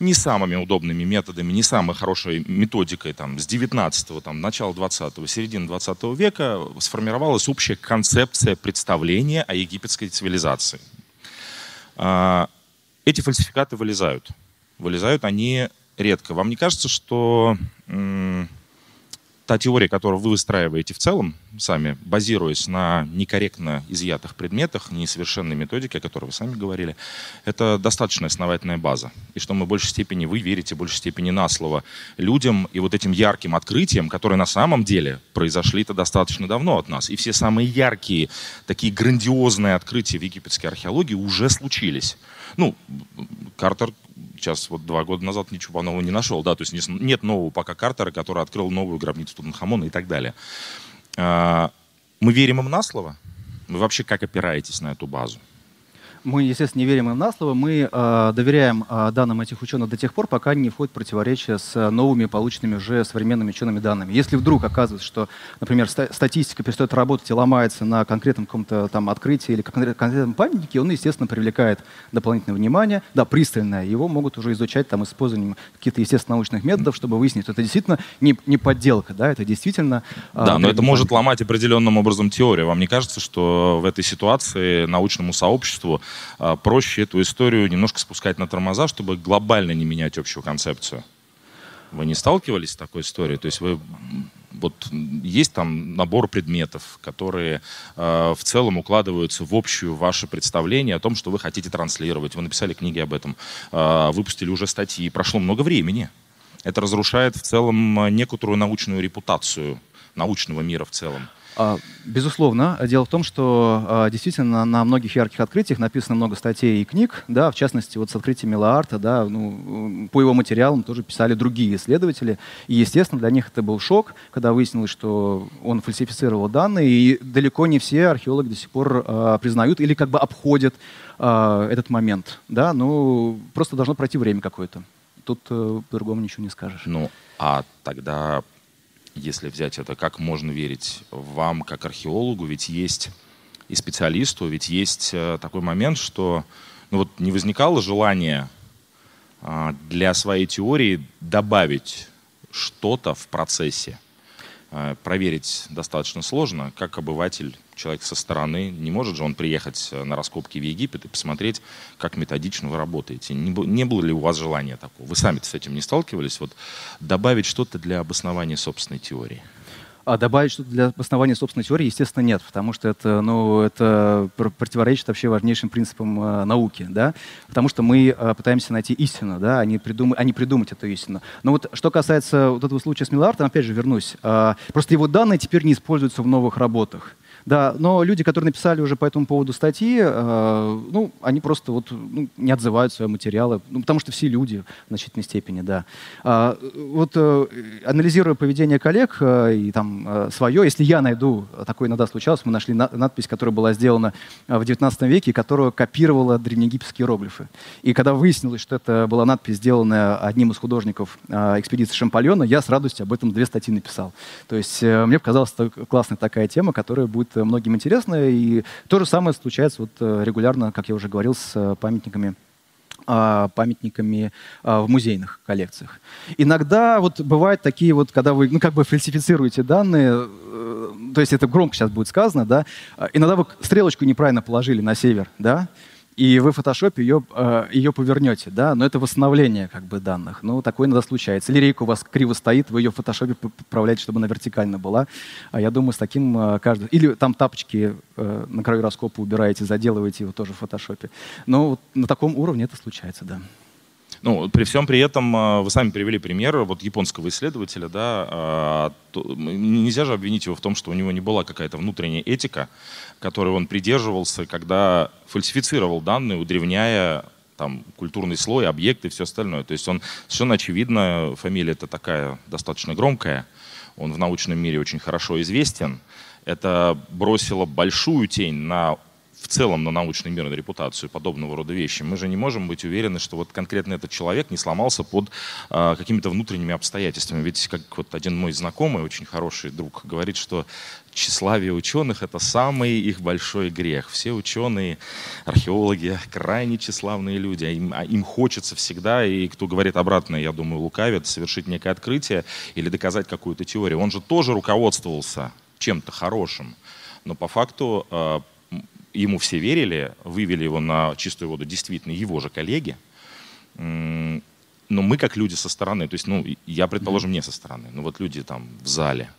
не самыми удобными методами, не самой хорошей методикой там, с 19-го, там, начала 20-го, середины 20 века сформировалась общая концепция представления о египетской цивилизации. А, эти фальсификаты вылезают. Вылезают они редко. Вам не кажется, что та теория, которую вы выстраиваете в целом сами, базируясь на некорректно изъятых предметах, несовершенной методике, о которой вы сами говорили, это достаточно основательная база. И что мы в большей степени, вы верите в большей степени на слово людям и вот этим ярким открытиям, которые на самом деле произошли-то достаточно давно от нас. И все самые яркие, такие грандиозные открытия в египетской археологии уже случились. Ну, Картер сейчас вот два года назад ничего нового не нашел, да, то есть нет нового пока Картера, который открыл новую гробницу Тутанхамона и так далее. А, мы верим им на слово? Вы вообще как опираетесь на эту базу? Мы, естественно, не верим им на слово. Мы э, доверяем э, данным этих ученых до тех пор, пока они не входят в противоречие с новыми, полученными уже современными учеными данными. Если вдруг оказывается, что, например, ста- статистика перестает работать и ломается на конкретном каком-то там открытии или конкретном памятнике, он, естественно, привлекает дополнительное внимание, да, пристальное. Его могут уже изучать там использованием каких-то естественно-научных методов, чтобы выяснить, что это действительно не, не подделка, да, это действительно... Да, но это может ломать определенным образом теорию. Вам не кажется, что в этой ситуации научному сообществу проще эту историю немножко спускать на тормоза, чтобы глобально не менять общую концепцию. Вы не сталкивались с такой историей? То есть вы вот есть там набор предметов, которые э, в целом укладываются в общую ваше представление о том, что вы хотите транслировать. Вы написали книги об этом, э, выпустили уже статьи, прошло много времени. Это разрушает в целом некоторую научную репутацию научного мира в целом. А, безусловно. Дело в том, что а, действительно на многих ярких открытиях написано много статей и книг, да, в частности, вот с открытием Милаарта, да, ну, по его материалам тоже писали другие исследователи. И, естественно, для них это был шок, когда выяснилось, что он фальсифицировал данные, и далеко не все археологи до сих пор э, признают или как бы обходят э, этот момент. Да, ну, просто должно пройти время какое-то. Тут э, по-другому ничего не скажешь. Ну, а тогда если взять это, как можно верить вам, как археологу, ведь есть и специалисту, ведь есть э, такой момент, что ну вот не возникало желания а, для своей теории добавить что-то в процессе. Э, проверить достаточно сложно. Как обыватель, человек со стороны, не может же он приехать э, на раскопки в Египет и посмотреть, как методично вы работаете. Не, было ли у вас желания такого? Вы сами с этим не сталкивались? Вот добавить что-то для обоснования собственной теории. А добавить что-то для обоснования собственной теории, естественно, нет, потому что это, ну, это противоречит вообще важнейшим принципам э, науки, да, потому что мы э, пытаемся найти истину, да, а не, придум... а не придумать эту истину. Но вот что касается вот этого случая с Миллардом, опять же вернусь, э, просто его данные теперь не используются в новых работах. Да, но люди, которые написали уже по этому поводу статьи, э, ну, они просто вот ну, не отзывают свои материалы, ну, потому что все люди в значительной степени, да. А, вот э, анализируя поведение коллег э, и там э, свое, если я найду, такое иногда случалось, мы нашли на, надпись, которая была сделана э, в 19 веке, которая копировала древнеегипетские иероглифы. И когда выяснилось, что это была надпись, сделанная одним из художников э, экспедиции Шампальона, я с радостью об этом две статьи написал. То есть э, мне показалась классная такая тема, которая будет многим интересно. И то же самое случается вот регулярно, как я уже говорил, с памятниками а, памятниками а, в музейных коллекциях. Иногда вот бывают такие вот, когда вы ну, как бы фальсифицируете данные, э, то есть это громко сейчас будет сказано, да, иногда вы стрелочку неправильно положили на север, да, и вы в фотошопе ее, э, ее повернете, да, но это восстановление как бы данных. Ну, такое иногда случается. Или у вас криво стоит, вы ее в фотошопе поправляете, чтобы она вертикально была. А я думаю, с таким э, каждый... Или там тапочки э, на краю раскопа убираете, заделываете его тоже в фотошопе. Но вот на таком уровне это случается, да. Ну, при всем при этом, а, вы сами привели пример вот японского исследователя, да, а, нельзя же обвинить его в том, что у него не была какая-то внутренняя этика, которой он придерживался, когда фальсифицировал данные, удревняя там культурный слой, объекты и все остальное. То есть он совершенно очевидно, фамилия это такая достаточно громкая, он в научном мире очень хорошо известен. Это бросило большую тень на в целом на научный мир, на репутацию подобного рода вещи, мы же не можем быть уверены, что вот конкретно этот человек не сломался под э, какими-то внутренними обстоятельствами. Ведь как вот один мой знакомый, очень хороший друг, говорит, что тщеславие ученых — это самый их большой грех. Все ученые, археологи, крайне тщеславные люди. Им, а им хочется всегда, и кто говорит обратно, я думаю, лукавит, совершить некое открытие или доказать какую-то теорию. Он же тоже руководствовался чем-то хорошим. Но по факту а, ему все верили, вывели его на чистую воду действительно его же коллеги, но мы как люди со стороны, то есть, ну, я, предположим, не со стороны, но вот люди там в зале,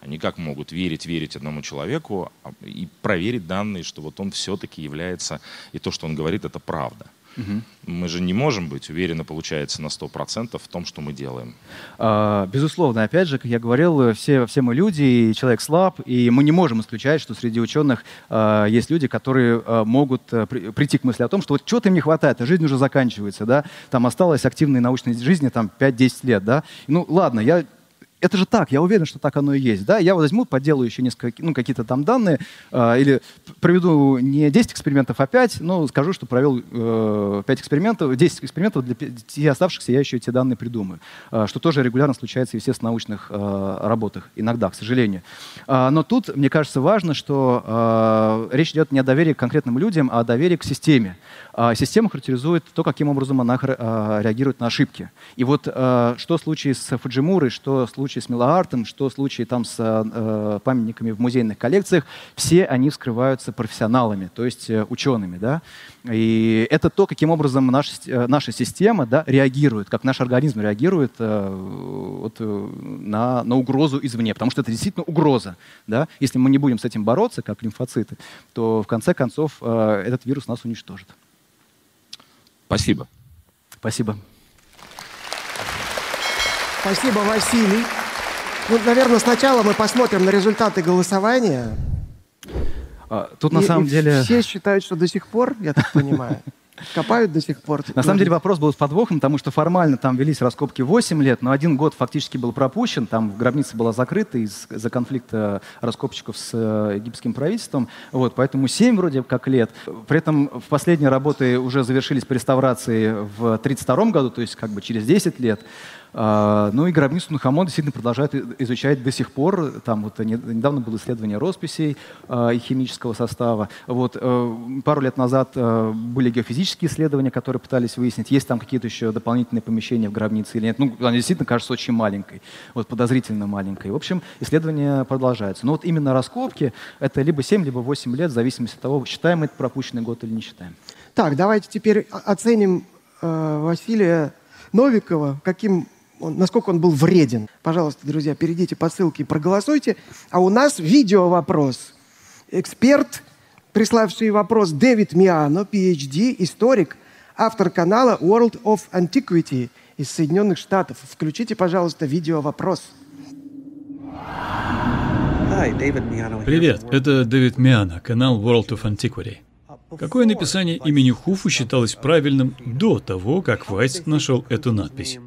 они как могут верить, верить одному человеку а, и проверить данные, что вот он все-таки является, и то, что он говорит, это правда. Угу. Мы же не можем быть уверены, получается, на 100% в том, что мы делаем. А, безусловно, опять же, как я говорил, все, все мы люди, и человек слаб, и мы не можем исключать, что среди ученых а, есть люди, которые а, могут а, при, прийти к мысли о том, что вот чего-то им не хватает, а жизнь уже заканчивается, да, там осталось активной научной жизни там 5-10 лет, да. Ну, ладно, я это же так, я уверен, что так оно и есть. Да? Я возьму, поделаю еще несколько, ну, какие-то там данные, э, или проведу не 10 экспериментов, а 5, но скажу, что провел э, 5 экспериментов, 10 экспериментов, для 5 оставшихся я еще эти данные придумаю. Э, что тоже регулярно случается, естественно, в научных э, работах, иногда, к сожалению. Э, но тут, мне кажется, важно, что э, речь идет не о доверии к конкретным людям, а о доверии к системе. Э, система характеризует то, каким образом она э, реагирует на ошибки. И вот э, что в случае с Фуджимурой, что в случае с Милоартом, что в случае там с памятниками в музейных коллекциях, все они вскрываются профессионалами, то есть э, учеными. Да? И это то, каким образом наш, э, наша система да, реагирует, как наш организм реагирует э, вот, на, на угрозу извне, потому что это действительно угроза. Да? Если мы не будем с этим бороться, как лимфоциты, то в конце концов этот вирус нас уничтожит. Спасибо. Спасибо. Спасибо, Василий. Ну, наверное, сначала мы посмотрим на результаты голосования. А, тут и, на самом и деле... Все считают, что до сих пор, я так понимаю, копают до сих пор. На самом деле вопрос был с подвохом, потому что формально там велись раскопки 8 лет, но один год фактически был пропущен, там гробница была закрыта из-за конфликта раскопщиков с э, египетским правительством, вот, поэтому 7 вроде как лет. При этом в последние работы уже завершились по реставрации в 1932 году, то есть как бы через 10 лет. А, ну и гробницу Нахамон действительно продолжают изучать до сих пор. Там вот недавно было исследование росписей а, и химического состава. Вот, э, пару лет назад э, были геофизические исследования, которые пытались выяснить, есть там какие-то еще дополнительные помещения в гробнице или нет. Ну, она действительно кажется очень маленькой, вот подозрительно маленькой. В общем, исследования продолжаются. Но вот именно раскопки — это либо 7, либо 8 лет, в зависимости от того, считаем это пропущенный год или не считаем. Так, давайте теперь оценим э, Василия Новикова, каким он, насколько он был вреден. Пожалуйста, друзья, перейдите по ссылке и проголосуйте. А у нас видео вопрос. Эксперт, приславший вопрос, Дэвид Миано, PhD, историк, автор канала World of Antiquity из Соединенных Штатов. Включите, пожалуйста, видео вопрос. Привет, это Дэвид Миано, канал World of Antiquity. Какое написание имени Хуфу считалось правильным до того, как Вайс нашел эту надпись?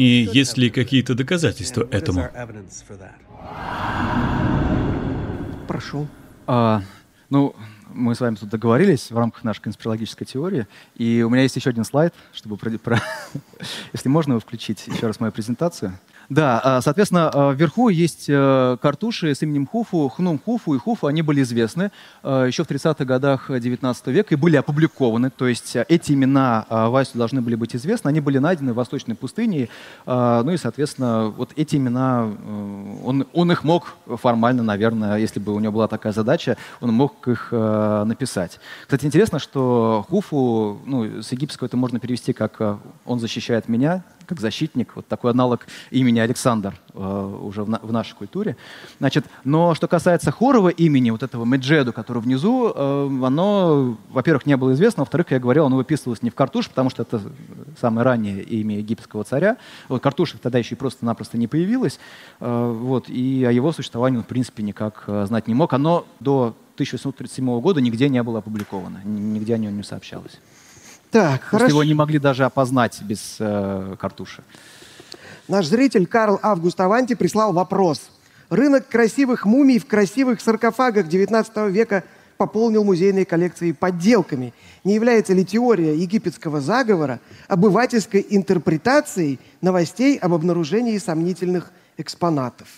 И есть ли какие-то доказательства этому? Прошу. А, ну, мы с вами тут договорились в рамках нашей конспирологической теории, и у меня есть еще один слайд, чтобы про, про... если можно, вы включить еще раз мою презентацию. Да, а, соответственно, а, вверху есть э, картуши с именем Хуфу, Хнум Хуфу и Хуфу, они были известны э, еще в 30-х годах 19 века и были опубликованы, то есть э, эти имена Васю должны были быть известны, они были найдены в Восточной пустыне, ну и, соответственно, вот эти имена, он, он их мог формально, наверное, если бы у него была такая задача, он мог их написать. Кстати, интересно, что Хуфу, ну, с египетского это можно перевести как «он защищает меня», как защитник, вот такой аналог имени Александр э, уже в, на, в нашей культуре. Значит, но что касается хорового имени, вот этого Меджеду, который внизу, э, оно, во-первых, не было известно, во-вторых, я говорил, оно выписывалось не в картуш, потому что это самое раннее имя египетского царя. Вот картуш тогда еще просто-напросто не появилось, э, вот, и о его существовании он, в принципе, никак э, знать не мог. Оно до 1837 года нигде не было опубликовано, нигде о нем не сообщалось. Так, хорошо. Его не могли даже опознать без э, картуши. Наш зритель Карл Август Аванти прислал вопрос. Рынок красивых мумий в красивых саркофагах XIX века пополнил музейные коллекции подделками. Не является ли теория египетского заговора обывательской интерпретацией новостей об обнаружении сомнительных экспонатов?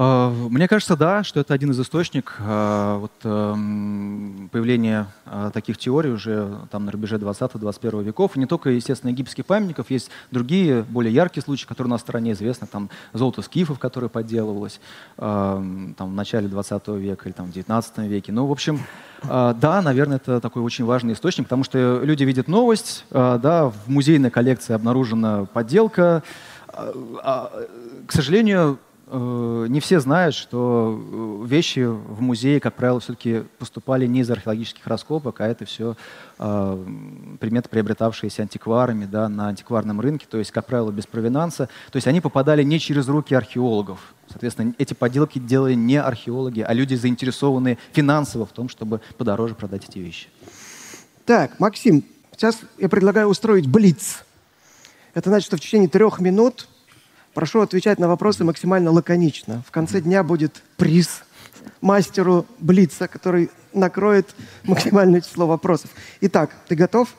Э, мне кажется, да, что это один из источников э, вот, эм, появления э, таких теорий уже там, на рубеже 20-21 веков. И не только, естественно, египетских памятников, есть другие, более яркие случаи, которые в стране известны. Там золото скифов, которое подделывалось эм, там, в начале 20 века или там, в 19 веке. Ну, в общем, да, наверное, это такой очень важный источник, потому что люди видят новость, да, в музейной коллекции обнаружена подделка. А, к сожалению, не все знают, что э, вещи в музее, как правило, все-таки поступали не из археологических раскопок, а это все э, предметы, приобретавшиеся антикварами да, на антикварном рынке, то есть, как правило, без провинанса. То есть они попадали не через руки археологов. Соответственно, эти поделки делали не археологи, а люди, заинтересованные финансово в том, чтобы подороже продать эти вещи. Так, Максим, сейчас я предлагаю устроить блиц. Это значит, что в течение трех минут Прошу отвечать на вопросы максимально лаконично. В конце дня будет приз мастеру Блица, который накроет максимальное число вопросов. Итак, ты готов?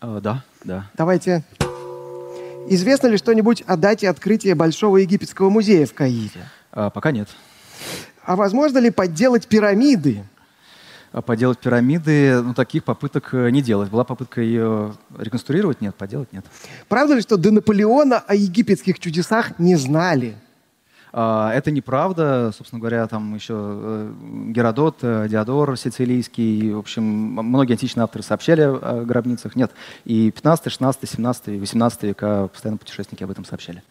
Uh, да, да. Давайте. Известно ли что-нибудь о дате открытия Большого египетского музея в Каире? Uh, пока нет. А возможно ли подделать пирамиды? А поделать пирамиды, ну, таких попыток э, не делать. Была попытка ее реконструировать? Нет, поделать нет. Правда ли, что до Наполеона о египетских чудесах не знали? А, это неправда. Собственно говоря, там еще э, Геродот, э, Диодор Сицилийский, в общем, многие античные авторы сообщали о гробницах. Нет, и 15, 16, 17, 18 века постоянно путешественники об этом сообщали.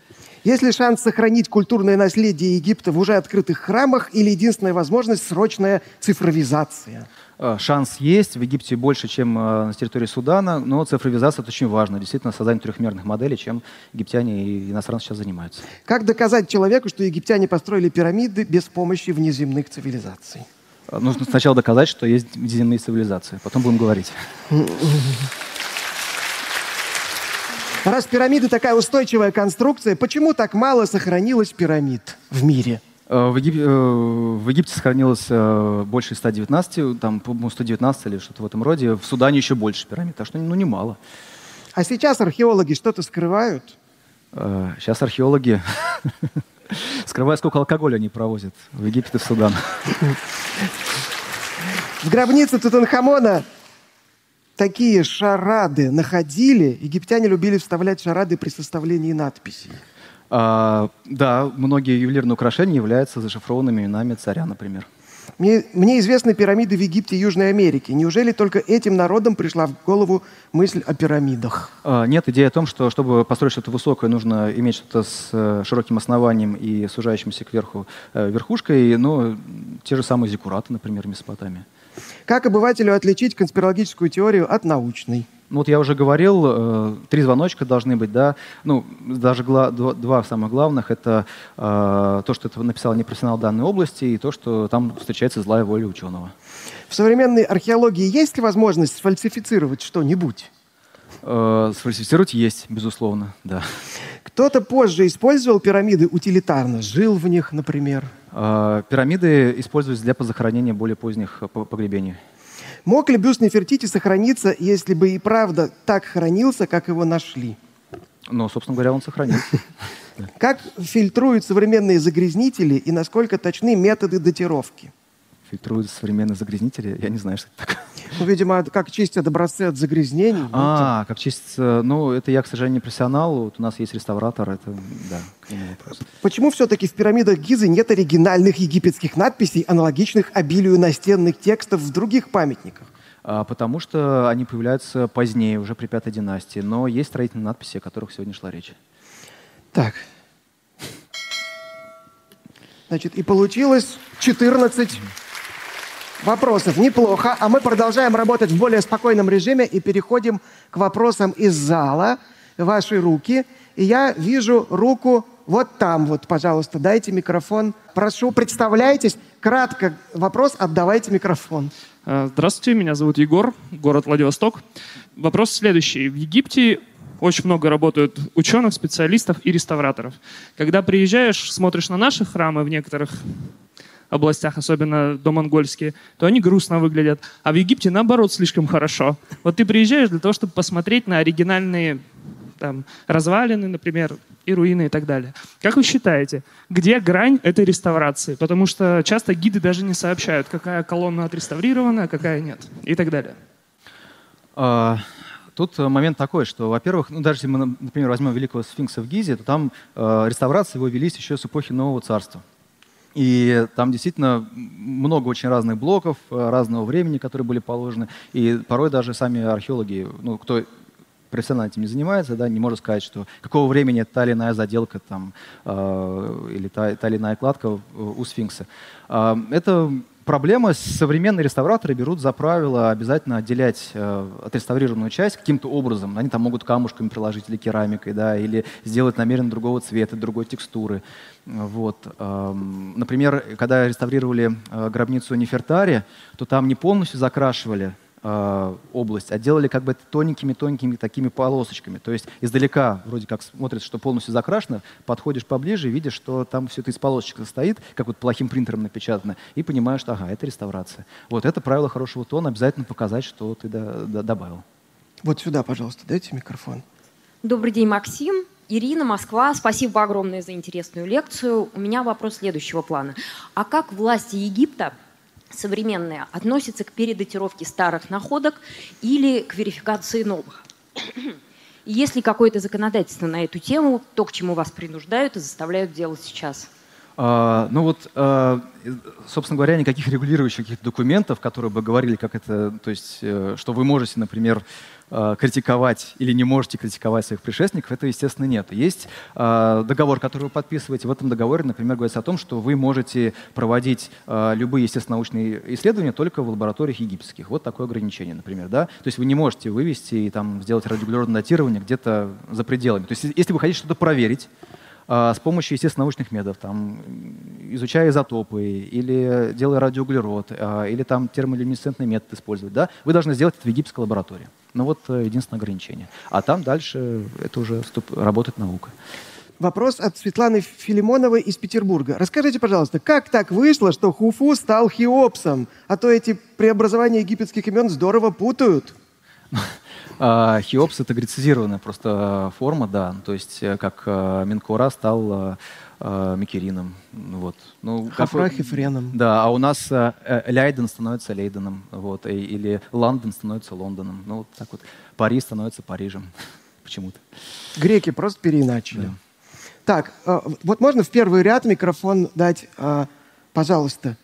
Есть ли шанс сохранить культурное наследие Египта в уже открытых храмах или единственная возможность срочная цифровизация? Э, шанс есть. В Египте больше, чем э, на территории Судана, но цифровизация это очень важно. Действительно, создание трехмерных моделей, чем египтяне и иностранцы сейчас занимаются. Как доказать человеку, что египтяне построили пирамиды без помощи внеземных цивилизаций? Э, нужно сначала доказать, что есть внеземные цивилизации. Потом будем говорить. Раз пирамиды такая устойчивая конструкция, почему так мало сохранилось пирамид в мире? Э, в, Егип... Э, в Египте сохранилось э, больше 119, там, по 119 или что-то в этом роде. В Судане еще больше пирамид, так что ну, немало. А сейчас археологи что-то скрывают? Сейчас археологи скрывают, сколько алкоголя они провозят в Египет и в Судан. В гробнице Тутанхамона такие шарады находили, египтяне любили вставлять шарады при составлении надписей. А, да, многие ювелирные украшения являются зашифрованными именами царя, например. Мне, мне известны пирамиды в Египте и Южной Америке. Неужели только этим народам пришла в голову мысль о пирамидах? А, нет, идея о том, что чтобы построить что-то высокое, нужно иметь что-то с э, широким основанием и сужающимся кверху э, верхушкой. Ну, те же самые зиккураты, например, Месопотамия. Как обывателю отличить конспирологическую теорию от научной? Ну вот я уже говорил, э, три звоночка должны быть, да. Ну, даже гла- два, два самых главных — это э, то, что это написал не профессионал данной области, и то, что там встречается злая воля ученого. В современной археологии есть ли возможность сфальсифицировать что-нибудь? Э, сфальсифицировать есть, безусловно, да. Кто-то позже использовал пирамиды утилитарно, жил в них, например. Э, пирамиды используются для захоронения более поздних погребений. Мог ли бюст Нефертити сохраниться, если бы и правда так хранился, как его нашли? Ну, собственно говоря, он сохранился. Как фильтруют современные загрязнители и насколько точны методы датировки? Фильтруют современные загрязнители? Я не знаю, что это такое. Ну, видимо, как чистят образцы от загрязнений. А, как чистится... Ну, это я, к сожалению, не профессионал. Вот у нас есть реставратор. Это, да. Почему все-таки в пирамидах Гизы нет оригинальных египетских надписей, аналогичных обилию настенных текстов в других памятниках? А, потому что они появляются позднее, уже при пятой династии. Но есть строительные надписи, о которых сегодня шла речь. Так. Значит, и получилось 14 вопросов. Неплохо. А мы продолжаем работать в более спокойном режиме и переходим к вопросам из зала. Ваши руки. И я вижу руку вот там вот, пожалуйста, дайте микрофон. Прошу, представляйтесь. Кратко вопрос, отдавайте микрофон. А, здравствуйте, меня зовут Егор, город Владивосток. Вопрос следующий. В Египте очень много работают ученых, специалистов и реставраторов. Когда приезжаешь, смотришь на наши храмы в некоторых областях, особенно домонгольские, то они грустно выглядят. А в Египте, наоборот, слишком хорошо. Вот ты приезжаешь для того, чтобы посмотреть на оригинальные там, развалины, например, и руины и так далее. Как вы считаете, где грань этой реставрации? Потому что часто гиды даже не сообщают, какая колонна отреставрирована, а какая нет, и так далее. А, тут момент такой, что, во-первых, ну, даже если мы, например, возьмем Великого Сфинкса в Гизе, то там э, реставрации его велись еще с эпохи Нового Царства. И там действительно много очень разных блоков, э, разного времени, которые были положены. И порой даже сами археологи, ну, кто профессионально этим не занимается, да, не может сказать, что какого времени та или иная заделка там, э, или та, та или иная кладка у сфинкса. Э, это проблема. Современные реставраторы берут за правило обязательно отделять э, отреставрированную часть каким-то образом. Они там могут камушками приложить или керамикой, да, или сделать намеренно другого цвета, другой текстуры. Вот. Эм, например, когда реставрировали э, гробницу Нефертари, то там не полностью закрашивали э, область, а делали как бы тоненькими-тоненькими такими полосочками. То есть издалека вроде как смотрится, что полностью закрашено, подходишь поближе, видишь, что там все это из полосочек состоит, как вот плохим принтером напечатано, и понимаешь, что ага, это реставрация. Вот это правило хорошего тона, обязательно показать, что ты до, до, добавил. Вот сюда, пожалуйста, дайте микрофон. Добрый день, Максим. Ирина, Москва, спасибо огромное за интересную лекцию. У меня вопрос следующего плана. А как власти Египта современные относятся к передатировке старых находок или к верификации новых? И есть ли какое-то законодательство на эту тему, то, к чему вас принуждают и заставляют делать сейчас? А, ну вот, а, собственно говоря, никаких регулирующих документов, которые бы говорили, как это, то есть, э, что вы можете, например, критиковать или не можете критиковать своих предшественников, это, естественно, нет. Есть э, договор, который вы подписываете. В этом договоре, например, говорится о том, что вы можете проводить э, любые естественно-научные исследования только в лабораториях египетских. Вот такое ограничение, например. Да? То есть вы не можете вывести и там, сделать радиоуглеродное датирование где-то за пределами. То есть если вы хотите что-то проверить, с помощью естественно-научных методов, там, изучая изотопы, или делая радиоуглерод, или там термолюминесцентный метод использовать, да, вы должны сделать это в египетской лаборатории. Ну вот э, единственное ограничение. А там дальше это уже ступ... работает наука. Вопрос от Светланы Филимоновой из Петербурга. Расскажите, пожалуйста, как так вышло, что Хуфу стал Хеопсом? А то эти преобразования египетских имен здорово путают. А, Хеопс — это грецизированная просто форма, да. То есть э, как э, Минкора стал э, Микерином. Вот. Ну, Хафра Хефреном. Да, а у нас э, э, Лейден становится Лейденом, вот, и, или Лондон становится Лондоном. Ну, вот так вот. Пари становится Парижем почему-то. Греки просто переиначили. Да. Так, э, вот можно в первый ряд микрофон дать, э, пожалуйста.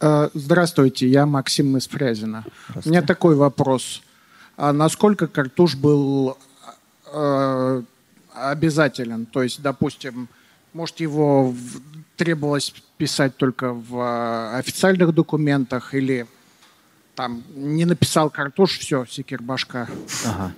Э, здравствуйте, я Максим из Фрязина. У меня такой вопрос. А насколько картуш был э, обязателен. То есть, допустим, может, его требовалось писать только в э, официальных документах или там не написал картуш, все, секирбашка. Ага.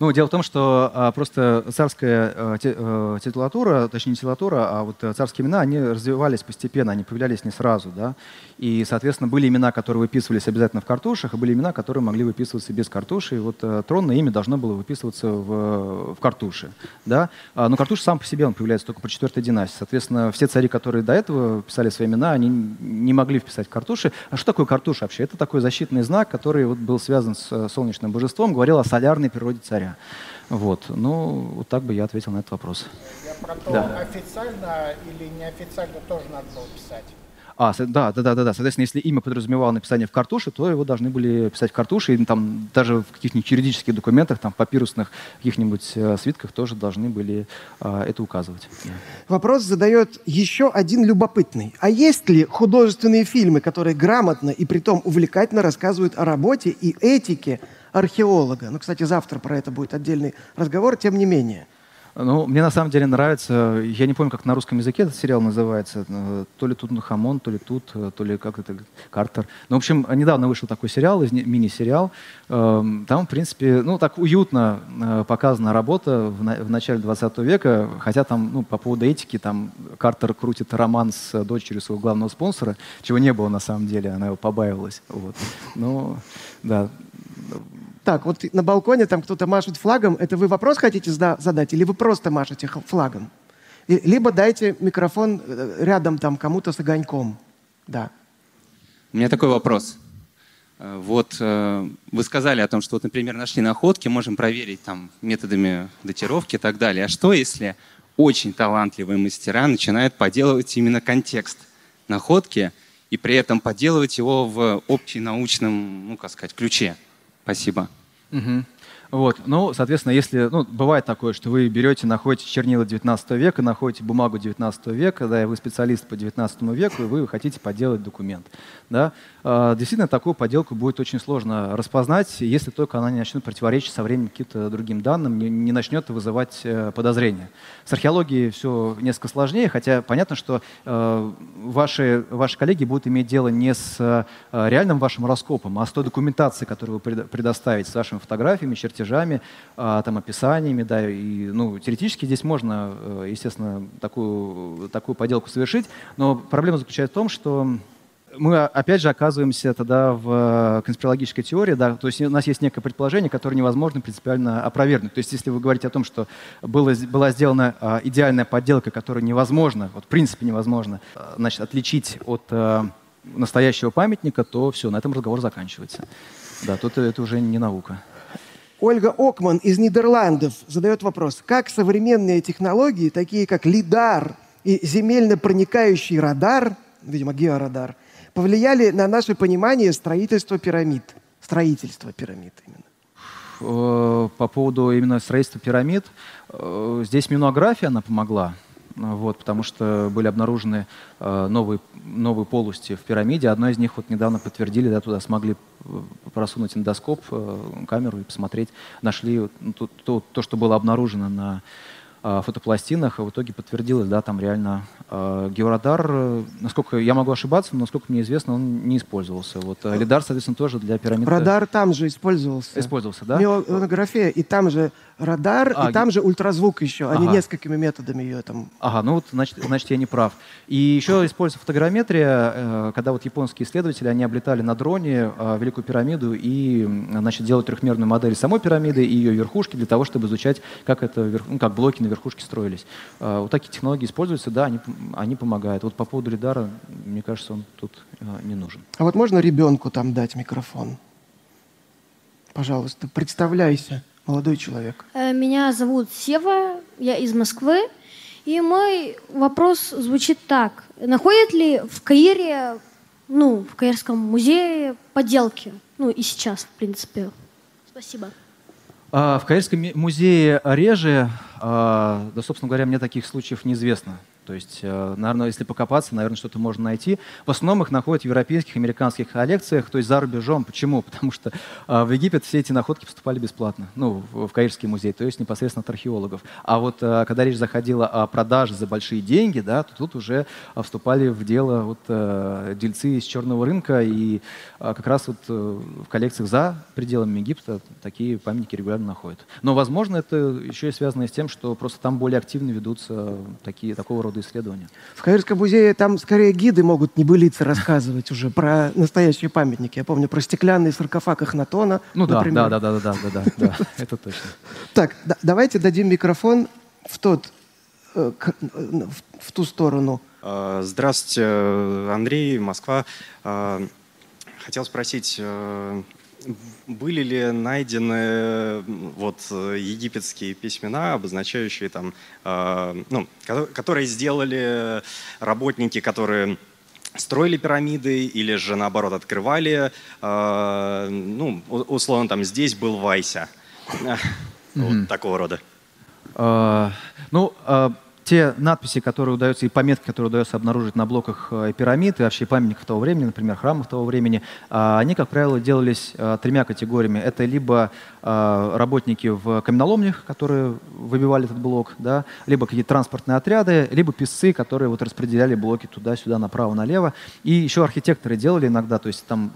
Ну, дело в том, что а, просто царская а, те, а, титулатура, точнее не титулатура, а вот царские имена, они развивались постепенно, они появлялись не сразу, да. И, соответственно, были имена, которые выписывались обязательно в картушах, и были имена, которые могли выписываться без картуши. И вот а, тронное имя должно было выписываться в, в картуше, да. А, но картуш сам по себе, он появляется только при четвертой династии. Соответственно, все цари, которые до этого писали свои имена, они не могли вписать картуши. А что такое картуш вообще? Это такой защитный знак, который вот был связан с солнечным божеством, говорил о солярной природе царя. Вот. Ну, вот так бы я ответил на этот вопрос. Я про то, да. официально или неофициально тоже надо было писать. А, да, да, да, да, да. Соответственно, если имя подразумевало написание в картуше, то его должны были писать в картуше, и там даже в каких-нибудь юридических документах, там, папирусных каких-нибудь э, свитках тоже должны были э, это указывать. Вопрос задает еще один любопытный. А есть ли художественные фильмы, которые грамотно и притом увлекательно рассказывают о работе и этике археолога? Ну, кстати, завтра про это будет отдельный разговор, тем не менее. Ну, мне на самом деле нравится, я не помню, как на русском языке этот сериал называется, э, то ли тут Хамон, то ли тут, э, то ли как это, Картер. Ну, в общем, недавно вышел такой сериал, мини-сериал. Эм, там, в принципе, ну, так уютно э, показана работа в начале 20 века, хотя там, ну, по поводу этики, там Картер крутит роман с дочерью своего главного спонсора, чего не было на самом деле, она его побаивалась. Вот. Ну, да, так, вот на балконе там кто-то машет флагом. Это вы вопрос хотите задать или вы просто машете флагом? Либо дайте микрофон э, рядом там кому-то с огоньком. Да. У меня такой вопрос. Э, вот э, вы сказали о том, что, вот, например, нашли находки, можем проверить там методами датировки и так далее. А что, если очень талантливые мастера начинают поделывать именно контекст находки и при этом поделывать его в общенаучном, ну, как сказать, ключе? Спасибо. Угу. Вот. Ну, соответственно, если, ну, бывает такое, что вы берете, находите чернила 19 века, находите бумагу 19 века, да, и вы специалист по 19 веку, и вы хотите поделать документ. Да? А, действительно, такую подделку будет очень сложно распознать, если только она не начнет противоречить со временем каким-то другим данным, не, не начнет вызывать э, подозрения. С археологией все несколько сложнее, хотя понятно, что э, ваши, ваши коллеги будут иметь дело не с э, реальным вашим раскопом, а с той документацией, которую вы предоставите, с вашими фотографиями, чертежами, чертежами, а, там, описаниями, да, и, ну, теоретически здесь можно, э, естественно, такую, такую поделку совершить, но проблема заключается в том, что мы опять же оказываемся тогда в э, конспирологической теории, да, то есть у нас есть некое предположение, которое невозможно принципиально опровергнуть. То есть если вы говорите о том, что было, была сделана а, идеальная подделка, которую невозможно, вот в принципе невозможно, э, значит, отличить от а, настоящего памятника, то все, на этом разговор заканчивается. Да, тут это уже не наука. Ольга Окман из Нидерландов задает вопрос, как современные технологии, такие как лидар и земельно проникающий радар, видимо, георадар, повлияли на наше понимание строительства пирамид, строительства пирамид именно? Э, по поводу именно строительства пирамид, э, здесь минография, она помогла, вот, потому что были обнаружены э, новые, новые полости в пирамиде. Одна из них вот недавно подтвердили, да, туда смогли э, просунуть эндоскоп, э, камеру и посмотреть. Нашли ну, то, то, то, что было обнаружено на э, фотопластинах, в итоге подтвердилось, да, там реально э, георадар, э, насколько я могу ошибаться, но насколько мне известно, он не использовался. Вот э, лидар, соответственно, тоже для пирамид. Радар там же использовался. Использовался, да? Меланография, и там же радар, а, и там же ультразвук еще. Они ага. несколькими методами ее там... Ага, ну вот, значит, значит я не прав. И еще используется фотограмметрия, э, когда вот японские исследователи, они облетали на дроне э, Великую пирамиду и, значит, делают трехмерную модель самой пирамиды и ее верхушки для того, чтобы изучать, как это, ну, как блоки на верхушке строились. Э, вот такие технологии используются, да, они, они помогают. Вот по поводу лидара, мне кажется, он тут не нужен. А вот можно ребенку там дать микрофон? Пожалуйста, представляйся молодой человек? Э, меня зовут Сева, я из Москвы. И мой вопрос звучит так. Находят ли в Каире, ну, в Каирском музее подделки? Ну, и сейчас, в принципе. Спасибо. А, в Каирском музее реже, а, да, собственно говоря, мне таких случаев неизвестно. То есть, э, наверное, если покопаться, наверное, что-то можно найти. В основном их находят в европейских, американских коллекциях, то есть за рубежом. Почему? Потому что э, в Египет все эти находки поступали бесплатно, ну, в Каирский музей, то есть непосредственно от археологов. А вот э, когда речь заходила о продаже за большие деньги, да, то тут уже вступали в дело вот, дельцы из черного рынка, и как раз вот в коллекциях за пределами Египта такие памятники регулярно находят. Но, возможно, это еще и связано с тем, что просто там более активно ведутся такие, такого рода исследования. В Каирском музее там скорее гиды могут небылицы рассказывать уже про настоящие памятники. Я помню про стеклянный саркофаг Эхнатона. Ну да, да, да, да, да, да, да, это точно. Так, давайте дадим микрофон в тот, э, в ту сторону. А, здравствуйте, Андрей, Москва. А, хотел спросить, э, были ли найдены вот египетские письмена, обозначающие там, э, ну, которые сделали работники, которые строили пирамиды или же наоборот открывали, э, ну, условно там здесь был Вайся, mm-hmm. вот такого рода. Uh, ну, uh те надписи, которые удается, и пометки, которые удается обнаружить на блоках э, пирамид и вообще памятников того времени, например, храмов того времени, а, они, как правило, делались э, тремя категориями. Это либо э, работники в каменоломнях, которые выбивали этот блок, да, либо какие-то транспортные отряды, либо писцы, которые вот распределяли блоки туда-сюда, направо-налево. И еще архитекторы делали иногда, то есть там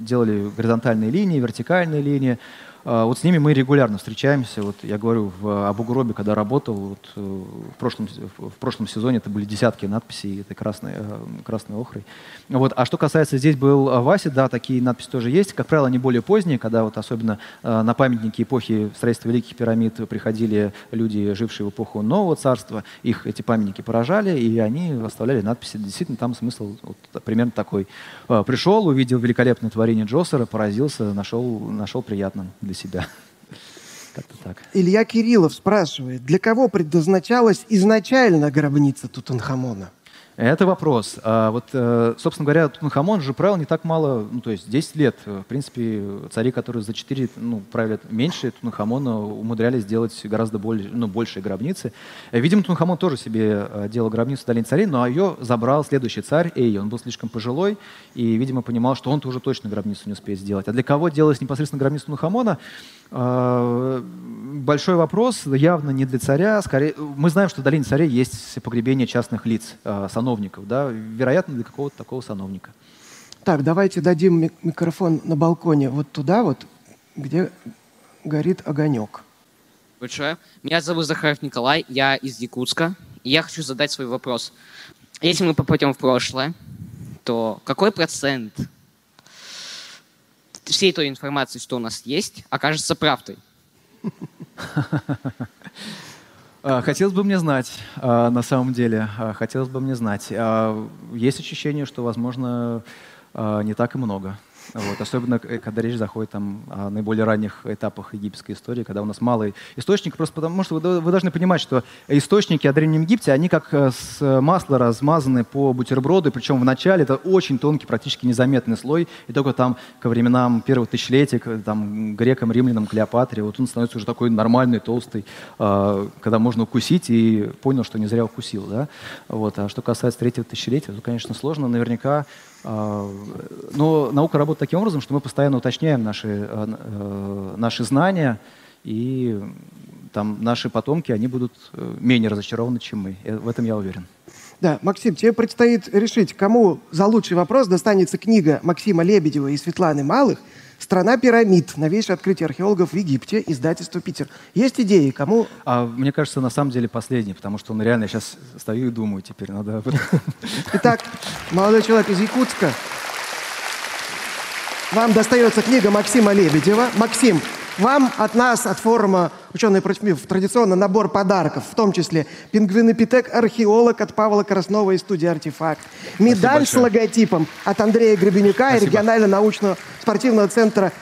делали горизонтальные линии, вертикальные линии, вот с ними мы регулярно встречаемся. Вот я говорю, в Абугробе, когда работал, вот, э, в, прошлом, в прошлом сезоне это были десятки надписей этой красной, э, красной охрой. Вот. А что касается, здесь был Вася, да, такие надписи тоже есть. Как правило, они более поздние, когда вот особенно э, на памятники эпохи строительства Великих пирамид приходили люди, жившие в эпоху Нового Царства. Их эти памятники поражали, и они оставляли надписи. Действительно, там смысл вот, примерно такой. Пришел, увидел великолепное творение Джосера, поразился, нашел, нашел приятным для себя. Как-то так. Илья Кириллов спрашивает, для кого предназначалась изначально гробница Тутанхамона? Это вопрос. А вот, э, собственно говоря, Тутанхамон же правил не так мало, ну, то есть 10 лет. В принципе, цари, которые за 4, ну, правят меньше Тутанхамона, умудрялись сделать гораздо более, ну, большие гробницы. Видимо, Тутанхамон тоже себе э, делал гробницу в долине царей, но ее забрал следующий царь Эй. Он был слишком пожилой и, видимо, понимал, что он-то уже точно гробницу не успеет сделать. А для кого делалась непосредственно гробница Тутанхамона? А, большой вопрос, явно не для царя. Скорее, мы знаем, что в долине царей есть погребение частных лиц, а, сановников. Да? Вероятно, для какого-то такого сановника. Так, давайте дадим микрофон на балконе вот туда вот, где горит огонек. Большое. Меня зовут Захаров Николай, я из Якутска. И я хочу задать свой вопрос. Если мы попадем в прошлое, то какой процент всей той информации, что у нас есть, окажется правдой. А, хотелось бы мне знать, а, на самом деле, а, хотелось бы мне знать. Есть ощущение, что, возможно, не так и много. Вот. Особенно, э, когда речь заходит там, о наиболее ранних этапах египетской истории, когда у нас малый источник, просто потому что вы, вы должны понимать, что источники о Древнем Египте, они как э, с масла размазаны по бутерброду, причем в начале это очень тонкий, практически незаметный слой, и только там ко временам первых тысячелетий, там, грекам, римлянам, Клеопатре, вот он становится уже такой нормальный, толстый, э, когда можно укусить, и понял, что не зря укусил. Да? Вот. А что касается третьего тысячелетия, то, конечно, сложно. Наверняка но наука работает таким образом, что мы постоянно уточняем наши, э, э, наши знания, и там наши потомки, они будут э, менее разочарованы, чем мы. В этом я уверен. Да, Максим, тебе предстоит решить, кому за лучший вопрос достанется книга Максима Лебедева и Светланы Малых – «Страна пирамид. Новейшее открытие археологов в Египте. Издательство Питер». Есть идеи? Кому? А, мне кажется, на самом деле последний, потому что он реально сейчас стою и думаю теперь. Надо... Итак, молодой человек из Якутска. Вам достается книга Максима Лебедева. Максим, вам от нас, от форума «Ученые против мифов» традиционно набор подарков, в том числе пингвинопитек археолог от Павла Краснова из студии «Артефакт», медаль с логотипом от Андрея Гребенюка и регионально-научного спортивного центра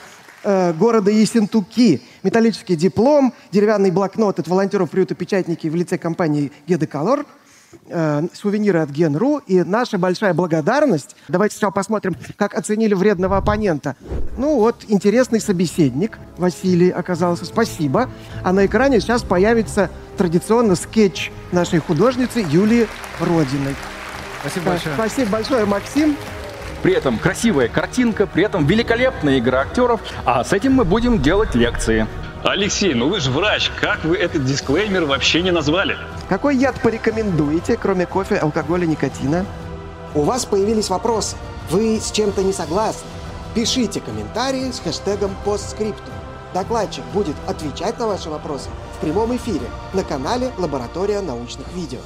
э, города Ессентуки, металлический диплом, деревянный блокнот от волонтеров приюта «Печатники» в лице компании «Гедеколор», э, сувениры от Ген.ру и наша большая благодарность. Давайте сначала посмотрим, как оценили вредного оппонента. Ну вот, интересный собеседник Василий оказался. Спасибо. А на экране сейчас появится традиционно скетч нашей художницы Юлии Родиной. Спасибо большое. Спасибо большое, Максим. При этом красивая картинка, при этом великолепная игра актеров, а с этим мы будем делать лекции. Алексей, ну вы же врач, как вы этот дисклеймер вообще не назвали? Какой яд порекомендуете, кроме кофе, алкоголя, никотина? У вас появились вопросы. Вы с чем-то не согласны? Пишите комментарии с хэштегом постскриптум. Докладчик будет отвечать на ваши вопросы в прямом эфире на канале «Лаборатория научных видео».